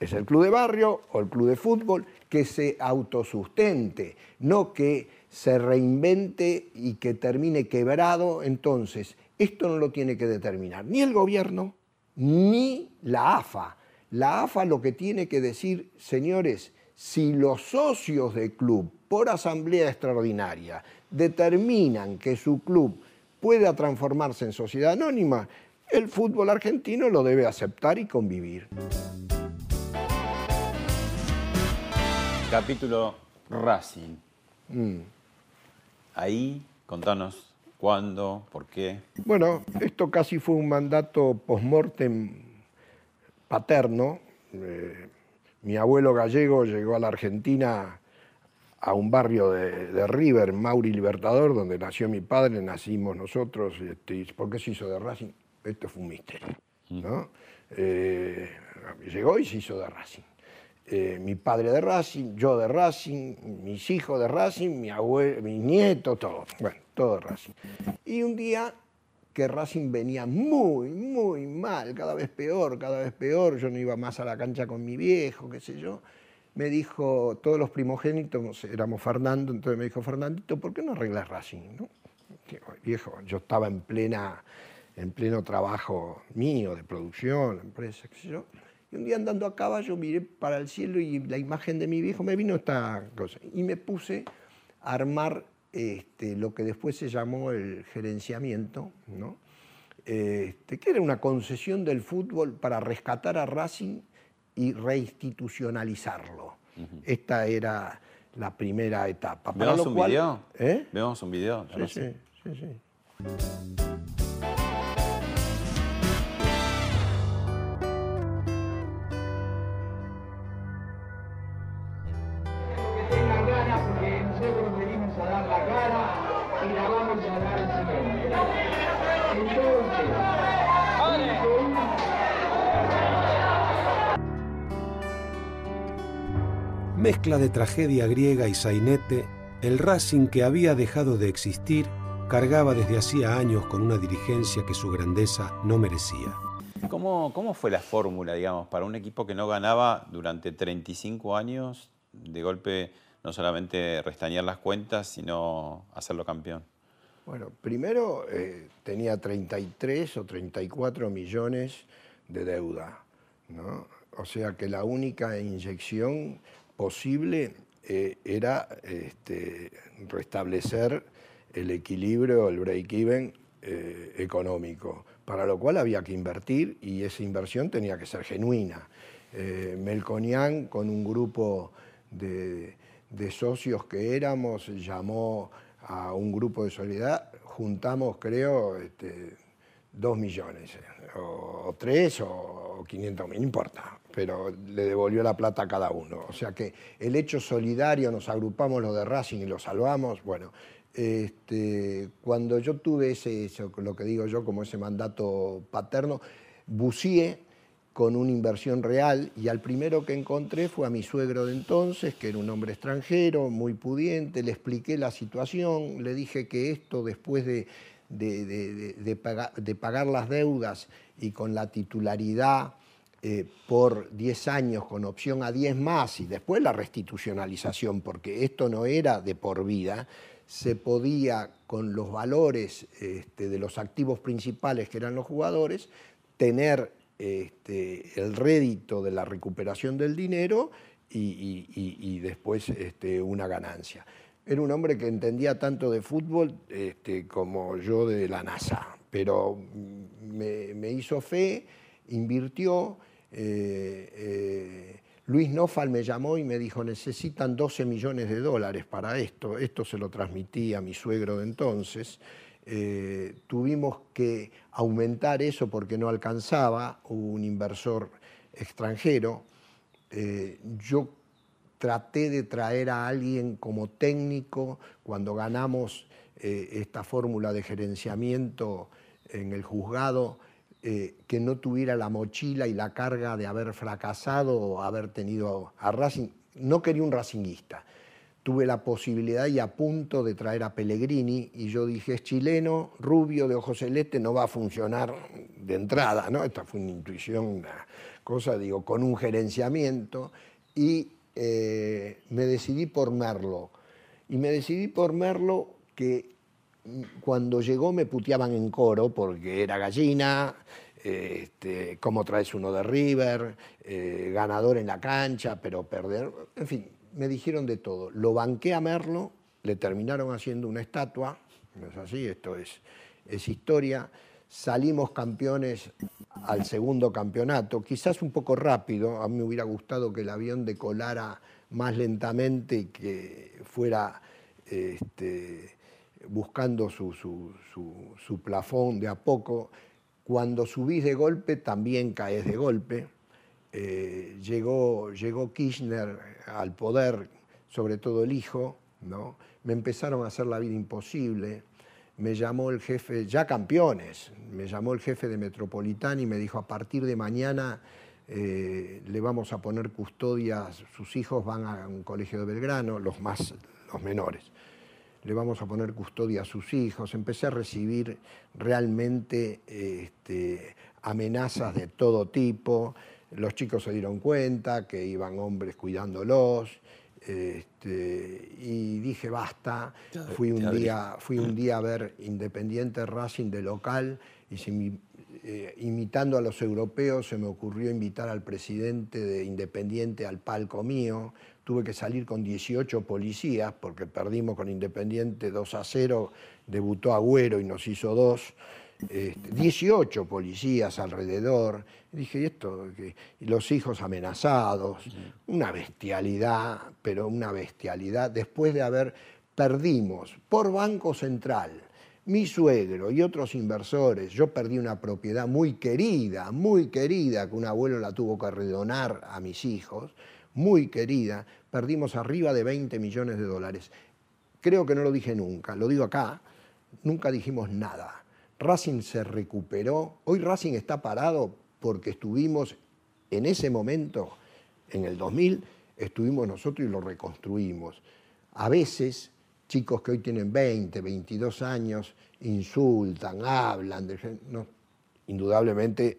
[SPEAKER 2] Es el club de barrio o el club de fútbol que se autosustente, no que se reinvente y que termine quebrado. Entonces, esto no lo tiene que determinar ni el gobierno ni la AFA. La AFA lo que tiene que decir, señores, Si los socios del club, por asamblea extraordinaria, determinan que su club pueda transformarse en sociedad anónima, el fútbol argentino lo debe aceptar y convivir.
[SPEAKER 1] Capítulo Racing.
[SPEAKER 2] Mm.
[SPEAKER 1] Ahí, contanos cuándo, por qué.
[SPEAKER 2] Bueno, esto casi fue un mandato post-mortem paterno. Eh, mi abuelo gallego llegó a la Argentina a un barrio de, de River, Mauri Libertador, donde nació mi padre, nacimos nosotros. Este, ¿Por qué se hizo de Racing? Esto fue un misterio. ¿no? Eh, llegó y se hizo de Racing. Eh, mi padre de Racing, yo de Racing, mis hijos de Racing, mi abuelo, mis nietos, todo. Bueno, todo de Racing. Y un día que Racing venía muy, muy mal, cada vez peor, cada vez peor, yo no iba más a la cancha con mi viejo, qué sé yo, me dijo, todos los primogénitos, éramos Fernando, entonces me dijo, Fernandito, ¿por qué no arreglas Racing? ¿no? Viejo, yo estaba en plena, en pleno trabajo mío, de producción, empresa, qué sé yo, y un día andando a caballo miré para el cielo y la imagen de mi viejo me vino esta cosa. Y me puse a armar este, lo que después se llamó el gerenciamiento, ¿no? Este, que era una concesión del fútbol para rescatar a Racing y reinstitucionalizarlo. Esta era la primera etapa. Para
[SPEAKER 1] ¿Vemos
[SPEAKER 2] lo
[SPEAKER 1] un
[SPEAKER 2] cual-
[SPEAKER 1] video?
[SPEAKER 2] ¿Eh?
[SPEAKER 1] ¿Vemos un video?
[SPEAKER 2] Sí, sí, sí, sí.
[SPEAKER 6] Mezcla de tragedia griega y sainete, el Racing que había dejado de existir cargaba desde hacía años con una dirigencia que su grandeza no merecía.
[SPEAKER 1] ¿Cómo, ¿Cómo fue la fórmula, digamos, para un equipo que no ganaba durante 35 años, de golpe no solamente restañar las cuentas, sino hacerlo campeón?
[SPEAKER 2] Bueno, primero eh, tenía 33 o 34 millones de deuda, ¿no? O sea que la única inyección posible eh, era este, restablecer el equilibrio, el break-even eh, económico, para lo cual había que invertir y esa inversión tenía que ser genuina. Eh, Melconian, con un grupo de, socios que éramos, llamó a un grupo de solidaridad, juntamos, creo, este, dos millones, eh, o, o tres, o, 500 mil, no importa, pero le devolvió la plata a cada uno. O sea que el hecho solidario, nos agrupamos los de Racing y lo salvamos, bueno, este, cuando yo tuve ese, eso, lo que digo yo como ese mandato paterno, buceé con una inversión real y al primero que encontré fue a mi suegro de entonces, que era un hombre extranjero, muy pudiente, le expliqué la situación, le dije que esto después de, de- de- de- de pagar, las deudas y con la titularidad eh, por 10 años con opción a 10 más y después la restitucionalización, porque esto no era de por vida, se podía con los valores este, de los activos principales que eran los jugadores, tener este, el rédito de la recuperación del dinero y, y- y- y después este, una ganancia. Era un hombre que entendía tanto de fútbol este, como yo de la NASA, pero me, hizo fe, invirtió. eh, eh, Luis Nofal me llamó y me dijo, necesitan 12 millones de dólares para esto. Esto se lo transmití a mi suegro de entonces. Eh, tuvimos que aumentar eso porque no alcanzaba, hubo un inversor extranjero. Yo traté de traer a alguien como técnico cuando ganamos eh, esta fórmula de gerenciamiento en el juzgado, eh, que no tuviera la mochila y la carga de haber fracasado o haber tenido a Racing. No quería un racinguista. Tuve la posibilidad y a punto de traer a Pellegrini y yo dije, es chileno, rubio, de ojos celeste, no va a funcionar de entrada, ¿no? Esta fue una intuición, una cosa, digo, con un gerenciamiento y eh, me decidí por Merlo. Y me decidí por Merlo que cuando llegó me puteaban en coro porque era gallina, este, cómo traes uno de River, eh, ganador en la cancha, pero perder, en fin, me dijeron de todo. Lo banqué a Merlo, le terminaron haciendo una estatua, no es así, esto es, es historia. Salimos campeones al segundo campeonato, quizás un poco rápido, a mí me hubiera gustado que el avión decolara más lentamente y que fuera este, buscando su, su, su, plafón de a poco. Cuando subís de golpe, también caes de golpe. Eh, llegó, llegó Kirchner al poder, sobre todo el hijo, ¿no? me empezaron a hacer la vida imposible. Me llamó el jefe, ya campeones, me llamó el jefe de Metropolitana y me dijo, a partir de mañana eh, le vamos a poner custodia, sus hijos van a un colegio de Belgrano, los más, los menores le vamos a poner custodia a sus hijos. Empecé a recibir realmente este, amenazas de todo tipo. Los chicos se dieron cuenta que iban hombres cuidándolos. Este, y dije basta. Fui un, día, fui un día a ver Independiente Racing de local y eh, imitando a los europeos se me ocurrió invitar al presidente de Independiente al palco mío tuve que salir con 18 policías porque perdimos con Independiente 2 a 0, debutó Agüero y nos hizo dos. 18 este, policías alrededor. Dije, ¿y esto? Los hijos amenazados. Una bestialidad, pero una bestialidad. Después de haber perdimos por Banco Central, mi suegro y otros inversores, yo perdí una propiedad muy querida, muy querida, que un abuelo la tuvo que redonar a mis hijos muy querida, perdimos arriba de 20 millones de dólares. Creo que no lo dije nunca, lo digo acá, nunca dijimos nada. Racing se recuperó, hoy Racing está parado porque estuvimos en ese momento, en el 2000, estuvimos nosotros y lo reconstruimos. A veces, chicos que hoy tienen 20, 22 años, insultan, hablan, indudablemente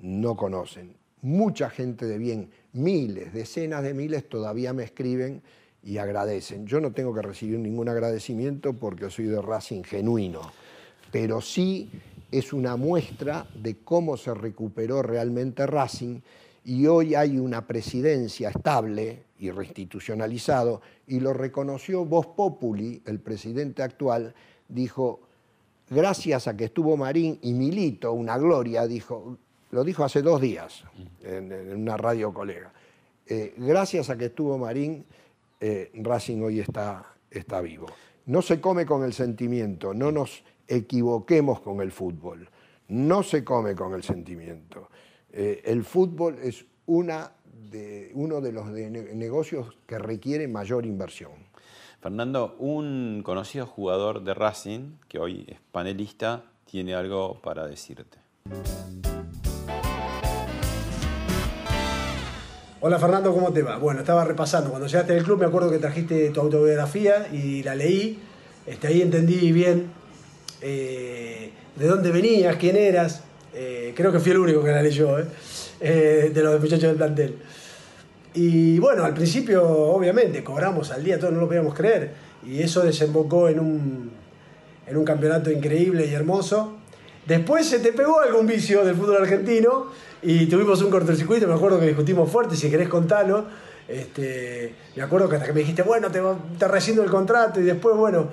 [SPEAKER 2] no conocen mucha gente de bien, miles, decenas de miles todavía me escriben y agradecen. Yo no tengo que recibir ningún agradecimiento porque soy de Racing genuino, pero sí es una muestra de cómo se recuperó realmente Racing y hoy hay una presidencia estable y reinstitucionalizado y lo reconoció Vos Populi, el presidente actual, dijo, gracias a que estuvo Marín y Milito, una gloria, dijo, lo dijo hace dos días en, una radio colega. Eh, gracias a que estuvo Marín, eh, Racing hoy está, está vivo. No se come con el sentimiento, no nos equivoquemos con el fútbol. No se come con el sentimiento. Eh, el fútbol es una de, uno de los negocios que requiere mayor inversión.
[SPEAKER 1] Fernando, un conocido jugador de Racing, que hoy es panelista, tiene algo para decirte.
[SPEAKER 7] Hola Fernando, ¿cómo te va? Bueno, estaba repasando. Cuando llegaste al club me acuerdo que trajiste tu autobiografía y la leí. Este, ahí entendí bien eh, de dónde venías, quién eras. Eh, creo que fui el único que la leyó, eh, de los muchachos del plantel. Y bueno, al principio, obviamente, cobramos al día, todos no lo podíamos creer. Y eso desembocó en un, en un campeonato increíble y hermoso. Después se te pegó algún vicio del fútbol argentino y tuvimos un cortocircuito, me acuerdo que discutimos fuerte, si querés contarlo. Este, me acuerdo que hasta que me dijiste, bueno, te, te rescindo el contrato y después, bueno,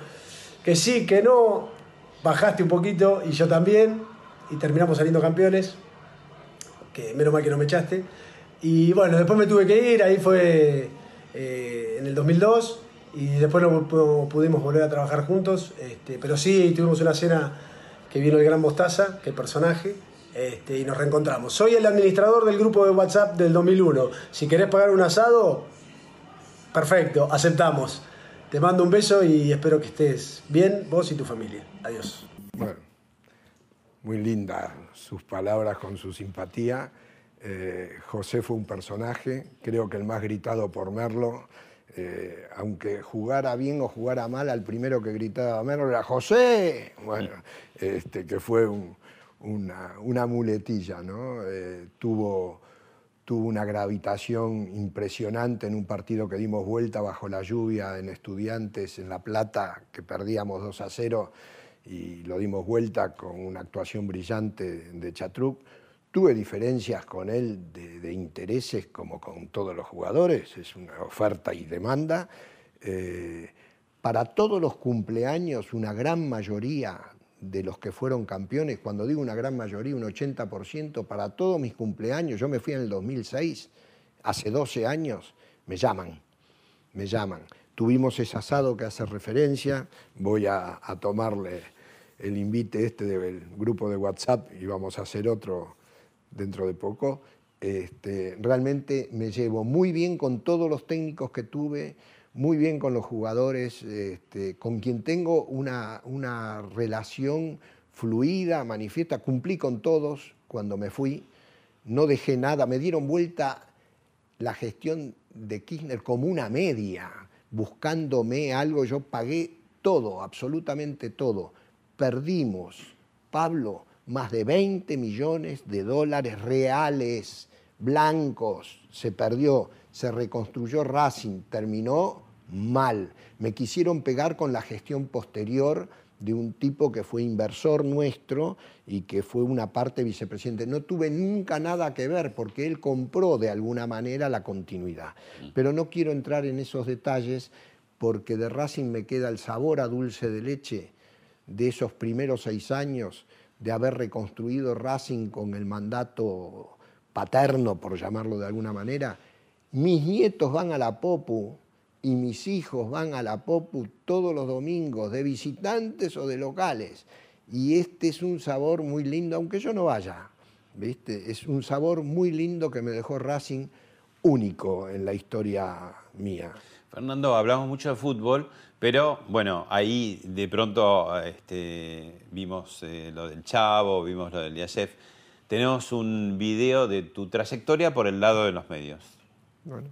[SPEAKER 7] que sí, que no, bajaste un poquito y yo también y terminamos saliendo campeones, que menos mal que no me echaste. Y bueno, después me tuve que ir, ahí fue eh, en el 2002 y después no, pudimos volver a trabajar juntos, este, pero sí tuvimos una cena que vino el gran Mostaza, que el personaje, este, y nos reencontramos. Soy el administrador del grupo de WhatsApp del 2001. Si querés pagar un asado, perfecto, aceptamos. Te mando un beso y espero que estés bien, vos y tu familia. Adiós.
[SPEAKER 2] Bueno, muy linda sus palabras con su simpatía. Eh, José fue un personaje, creo que el más gritado por Merlo. Eh, aunque jugara bien o jugara mal, al primero que gritaba Merlo era José. Bueno, este, que fue un, una, muletilla, ¿no? Eh, tuvo, tuvo una gravitación impresionante en un partido que dimos vuelta bajo la lluvia en Estudiantes en La Plata, que perdíamos 2 a 0 y lo dimos vuelta con una actuación brillante de Chatruc. Tuve diferencias con él de, de intereses como con todos los jugadores, es una oferta y demanda. Eh, para todos los cumpleaños, una gran mayoría de los que fueron campeones, cuando digo una gran mayoría, un 80%, para todos mis cumpleaños, yo me fui en el 2006, hace 12 años, me llaman, me llaman. Tuvimos ese asado que hace referencia, voy a, tomarle el invite este del grupo de WhatsApp y vamos a hacer otro dentro de poco. Este, realmente me llevo muy bien con todos los técnicos que tuve, muy bien con los jugadores, este, con quien tengo una, una relación fluida, manifiesta, cumplí con todos cuando me fui, no dejé nada, me dieron vuelta la gestión de Kirchner como una media, buscándome algo, yo pagué todo, absolutamente todo. Perdimos, Pablo, más de 20 millones de dólares reales, blancos, se perdió, se reconstruyó Racing, terminó mal. Me quisieron pegar con la gestión posterior de un tipo que fue inversor nuestro y que fue una parte vicepresidente. No tuve nunca nada que ver porque él compró de alguna manera la continuidad. Pero no quiero entrar en esos detalles porque de Racing me queda el sabor a dulce de leche de esos primeros seis años de haber reconstruido Racing con el mandato paterno, por llamarlo de alguna manera. Mis nietos van a la Popu y mis hijos van a la Popu todos los domingos, de visitantes o de locales. Y este es un sabor muy lindo, aunque yo no vaya, ¿viste? Es un sabor muy lindo que me dejó Racing único en la historia mía.
[SPEAKER 1] Fernando, hablamos mucho de fútbol, pero bueno, ahí de pronto este, vimos eh, lo del Chavo, vimos lo del Yasef. Tenemos un video de tu trayectoria por el lado de los medios.
[SPEAKER 2] Bueno.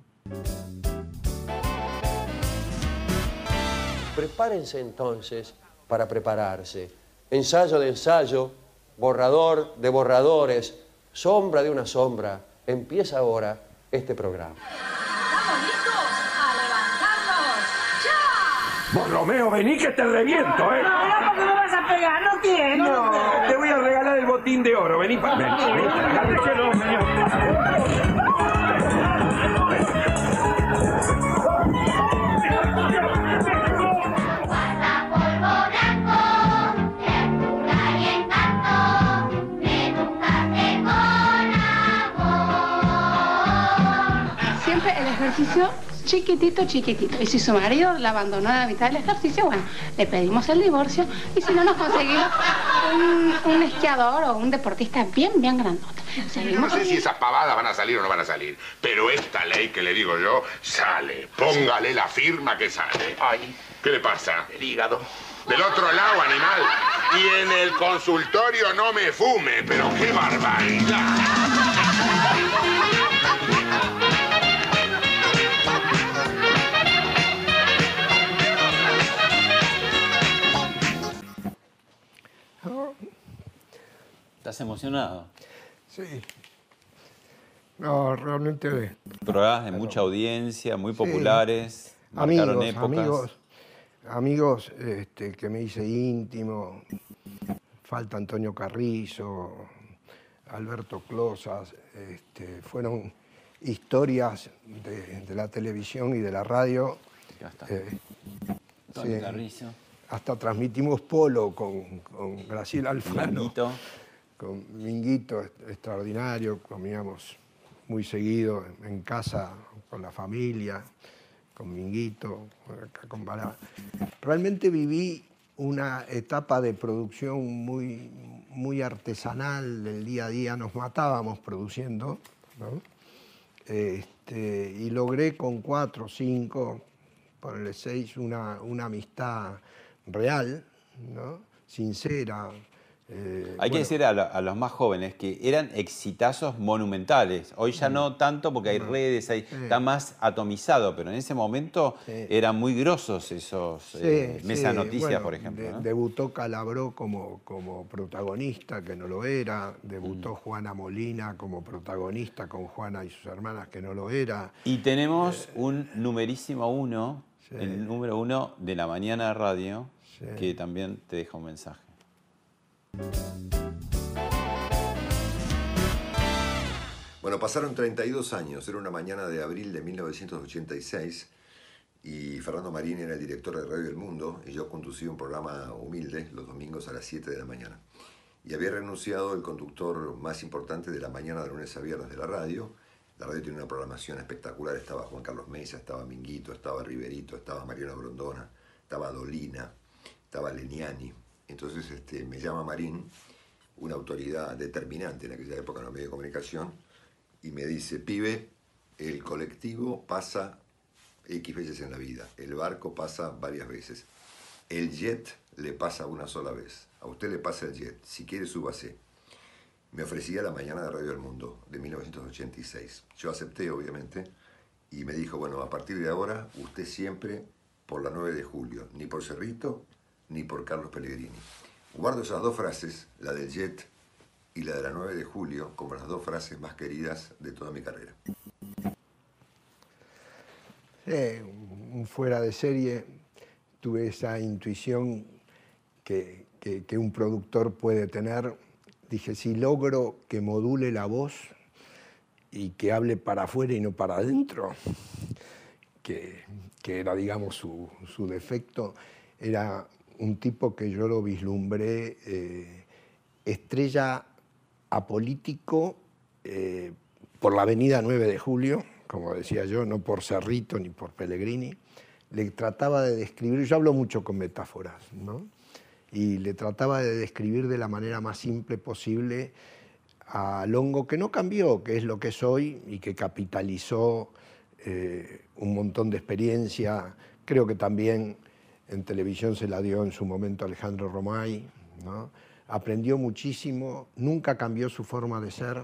[SPEAKER 8] Prepárense entonces para prepararse. Ensayo de ensayo, borrador de borradores, sombra de una sombra. Empieza ahora este programa.
[SPEAKER 9] ¿Estamos listos? ¡A levantarnos! ¡Ya!
[SPEAKER 10] Vos, Romeo, vení que te reviento, ¿eh?
[SPEAKER 9] No, no, porque me vas a pegar, no quiero.
[SPEAKER 10] No, te voy a regalar el botín de oro. Vení para vení, vení. Agárrechelo, señor.
[SPEAKER 11] Guardapolvo
[SPEAKER 12] ejercicio chiquitito, chiquitito. Y si su marido la abandonó a la mitad del ejercicio, bueno, le pedimos el divorcio. Y si no, nos conseguimos un, un esquiador o un deportista bien, bien grandote.
[SPEAKER 13] No sé si esas pavadas van a salir o no van a salir, pero esta ley que le digo yo sale. Póngale la firma que sale.
[SPEAKER 10] Ay,
[SPEAKER 13] ¿Qué le pasa?
[SPEAKER 10] el hígado.
[SPEAKER 13] Del otro lado, animal. Y en el consultorio no me fume, pero qué barbaridad.
[SPEAKER 1] ¿Estás emocionado?
[SPEAKER 2] Sí. No, realmente
[SPEAKER 1] Programas de mucha audiencia, muy populares,
[SPEAKER 2] amigos,
[SPEAKER 1] épocas.
[SPEAKER 2] amigos, amigos este, que me hice íntimo. Falta Antonio Carrizo, Alberto Closas, este, fueron historias de, de la televisión y de la radio.
[SPEAKER 1] Acá está.
[SPEAKER 2] eh,
[SPEAKER 1] Tony
[SPEAKER 2] sí.
[SPEAKER 1] Carrizo,
[SPEAKER 2] Hasta transmitimos polo con, con Graciela Alfano.
[SPEAKER 1] Minguito.
[SPEAKER 2] con Minguito, extraordinario, comíamos muy seguido en casa con la familia, con Minguito, con Balá. Realmente viví una etapa de producción muy, muy artesanal del día a día, nos matábamos produciendo, ¿no? Este, y logré con cuatro, cinco, ponele seis, una, una amistad real, ¿no? sincera. eh,
[SPEAKER 1] Hay que decir a, lo- a los más jóvenes que eran exitazos monumentales. Hoy ya no tanto porque hay redes, hay, está más atomizado, pero en ese momento eran muy grosos esos
[SPEAKER 2] Sí,
[SPEAKER 1] eh, Mesa
[SPEAKER 2] sí,
[SPEAKER 1] Noticias,
[SPEAKER 2] bueno,
[SPEAKER 1] por ejemplo.
[SPEAKER 2] de-
[SPEAKER 1] ¿no?
[SPEAKER 2] Debutó Calabró como, como protagonista, que no lo era. Debutó
[SPEAKER 1] Mm.
[SPEAKER 2] Juana Molina como protagonista con Juana y sus hermanas, que no lo era.
[SPEAKER 1] Y tenemos un numerísimo uno,
[SPEAKER 2] Sí.
[SPEAKER 1] el número uno de la mañana de radio,
[SPEAKER 2] Sí.
[SPEAKER 1] que también te deja un mensaje.
[SPEAKER 14] Bueno, pasaron 32 años, era una mañana de abril de 1986 y Fernando Marín era el director de Radio del Mundo y yo conducía un programa humilde los domingos a las 7 de la mañana. Y había renunciado el conductor más importante de la mañana de lunes a viernes de la radio. La radio tiene una programación espectacular, estaba Juan Carlos Mesa, estaba Minguito, estaba Riverito, estaba Mariano Grondona, estaba Dolina, estaba Leniani. Entonces este, me llama Marín, una autoridad determinante en aquella época en los medios de comunicación, y me dice, pibe, el colectivo pasa X veces en la vida, el barco pasa varias veces, el jet le pasa una sola vez, a usted le pasa el jet, si quiere súbase. Me ofrecía la mañana de Radio del Mundo de 1986. Yo acepté, obviamente, y me dijo, bueno, a partir de ahora, usted siempre por la 9 de julio, ni por Cerrito, ni por Carlos Pellegrini. Guardo esas dos frases, la del jet y la de la 9 de julio, como las dos frases más queridas de toda mi carrera.
[SPEAKER 2] un fuera de serie, tuve esa intuición que, que, un productor puede tener. Dije, si logro que module la voz y que hable para afuera y no para adentro, que, que era, digamos, su, su, defecto, era un tipo que yo lo vislumbré eh, estrella apolítico eh, por la avenida 9 de Julio, como decía yo, no por Cerrito ni por Pellegrini, le trataba de describir, yo hablo mucho con metáforas, ¿no? y le trataba de describir de la manera más simple posible a Longo, que no cambió, que es lo que soy y que capitalizó eh, un montón de experiencia. Creo que también en televisión se la dio en su momento Alejandro Romay. ¿no? Aprendió muchísimo, nunca cambió su forma de ser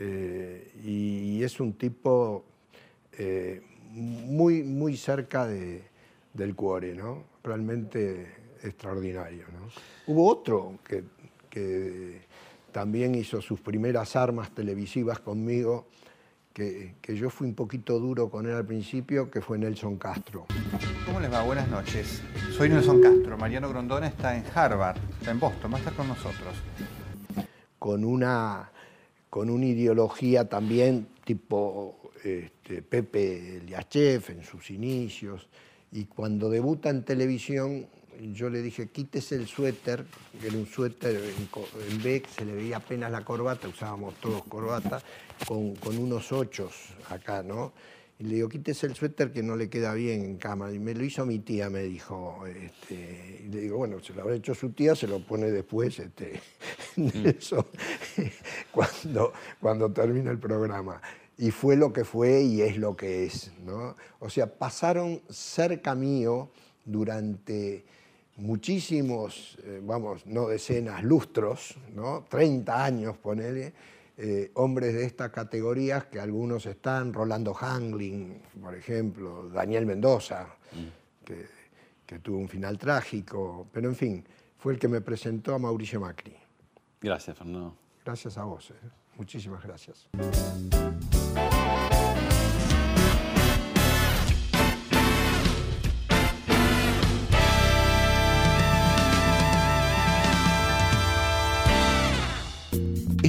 [SPEAKER 2] eh, y, es un tipo eh, muy, muy cerca de, del cuore, ¿no? realmente extraordinario. Hubo otro que, que, también hizo sus primeras armas televisivas conmigo, que, que, yo fui un poquito duro con él al principio, que fue Nelson Castro.
[SPEAKER 15] ¿Cómo les va? Buenas noches. Soy Nelson Castro. Mariano Grondona está en Harvard, está en Boston, va a estar con nosotros.
[SPEAKER 2] Con una con una ideología también tipo este, Pepe Liachev en sus inicios, y cuando debuta en televisión yo le dije, quítese el suéter, que era un suéter en, B, se le veía apenas la corbata, usábamos todos corbata, con, con unos ochos acá, ¿no? Y le digo, quítese el suéter que no le queda bien en cama. Y me lo hizo mi tía, me dijo. Este, y le digo, bueno, se lo habrá hecho su tía, se lo pone después este, *laughs* mm. eso, *laughs* cuando, cuando termina el programa. Y fue lo que fue y es lo que es. ¿no? O sea, pasaron cerca mío durante muchísimos, eh, vamos, no decenas, lustros, ¿no? 30 años, ponele, eh, hombres de estas categorías que algunos están, Rolando Hangling, por ejemplo, Daniel Mendoza, mm. que, que, tuvo un final trágico, pero en fin, fue el que me presentó a Mauricio Macri.
[SPEAKER 1] Gracias, Fernando.
[SPEAKER 2] Gracias a vos, eh. muchísimas gracias.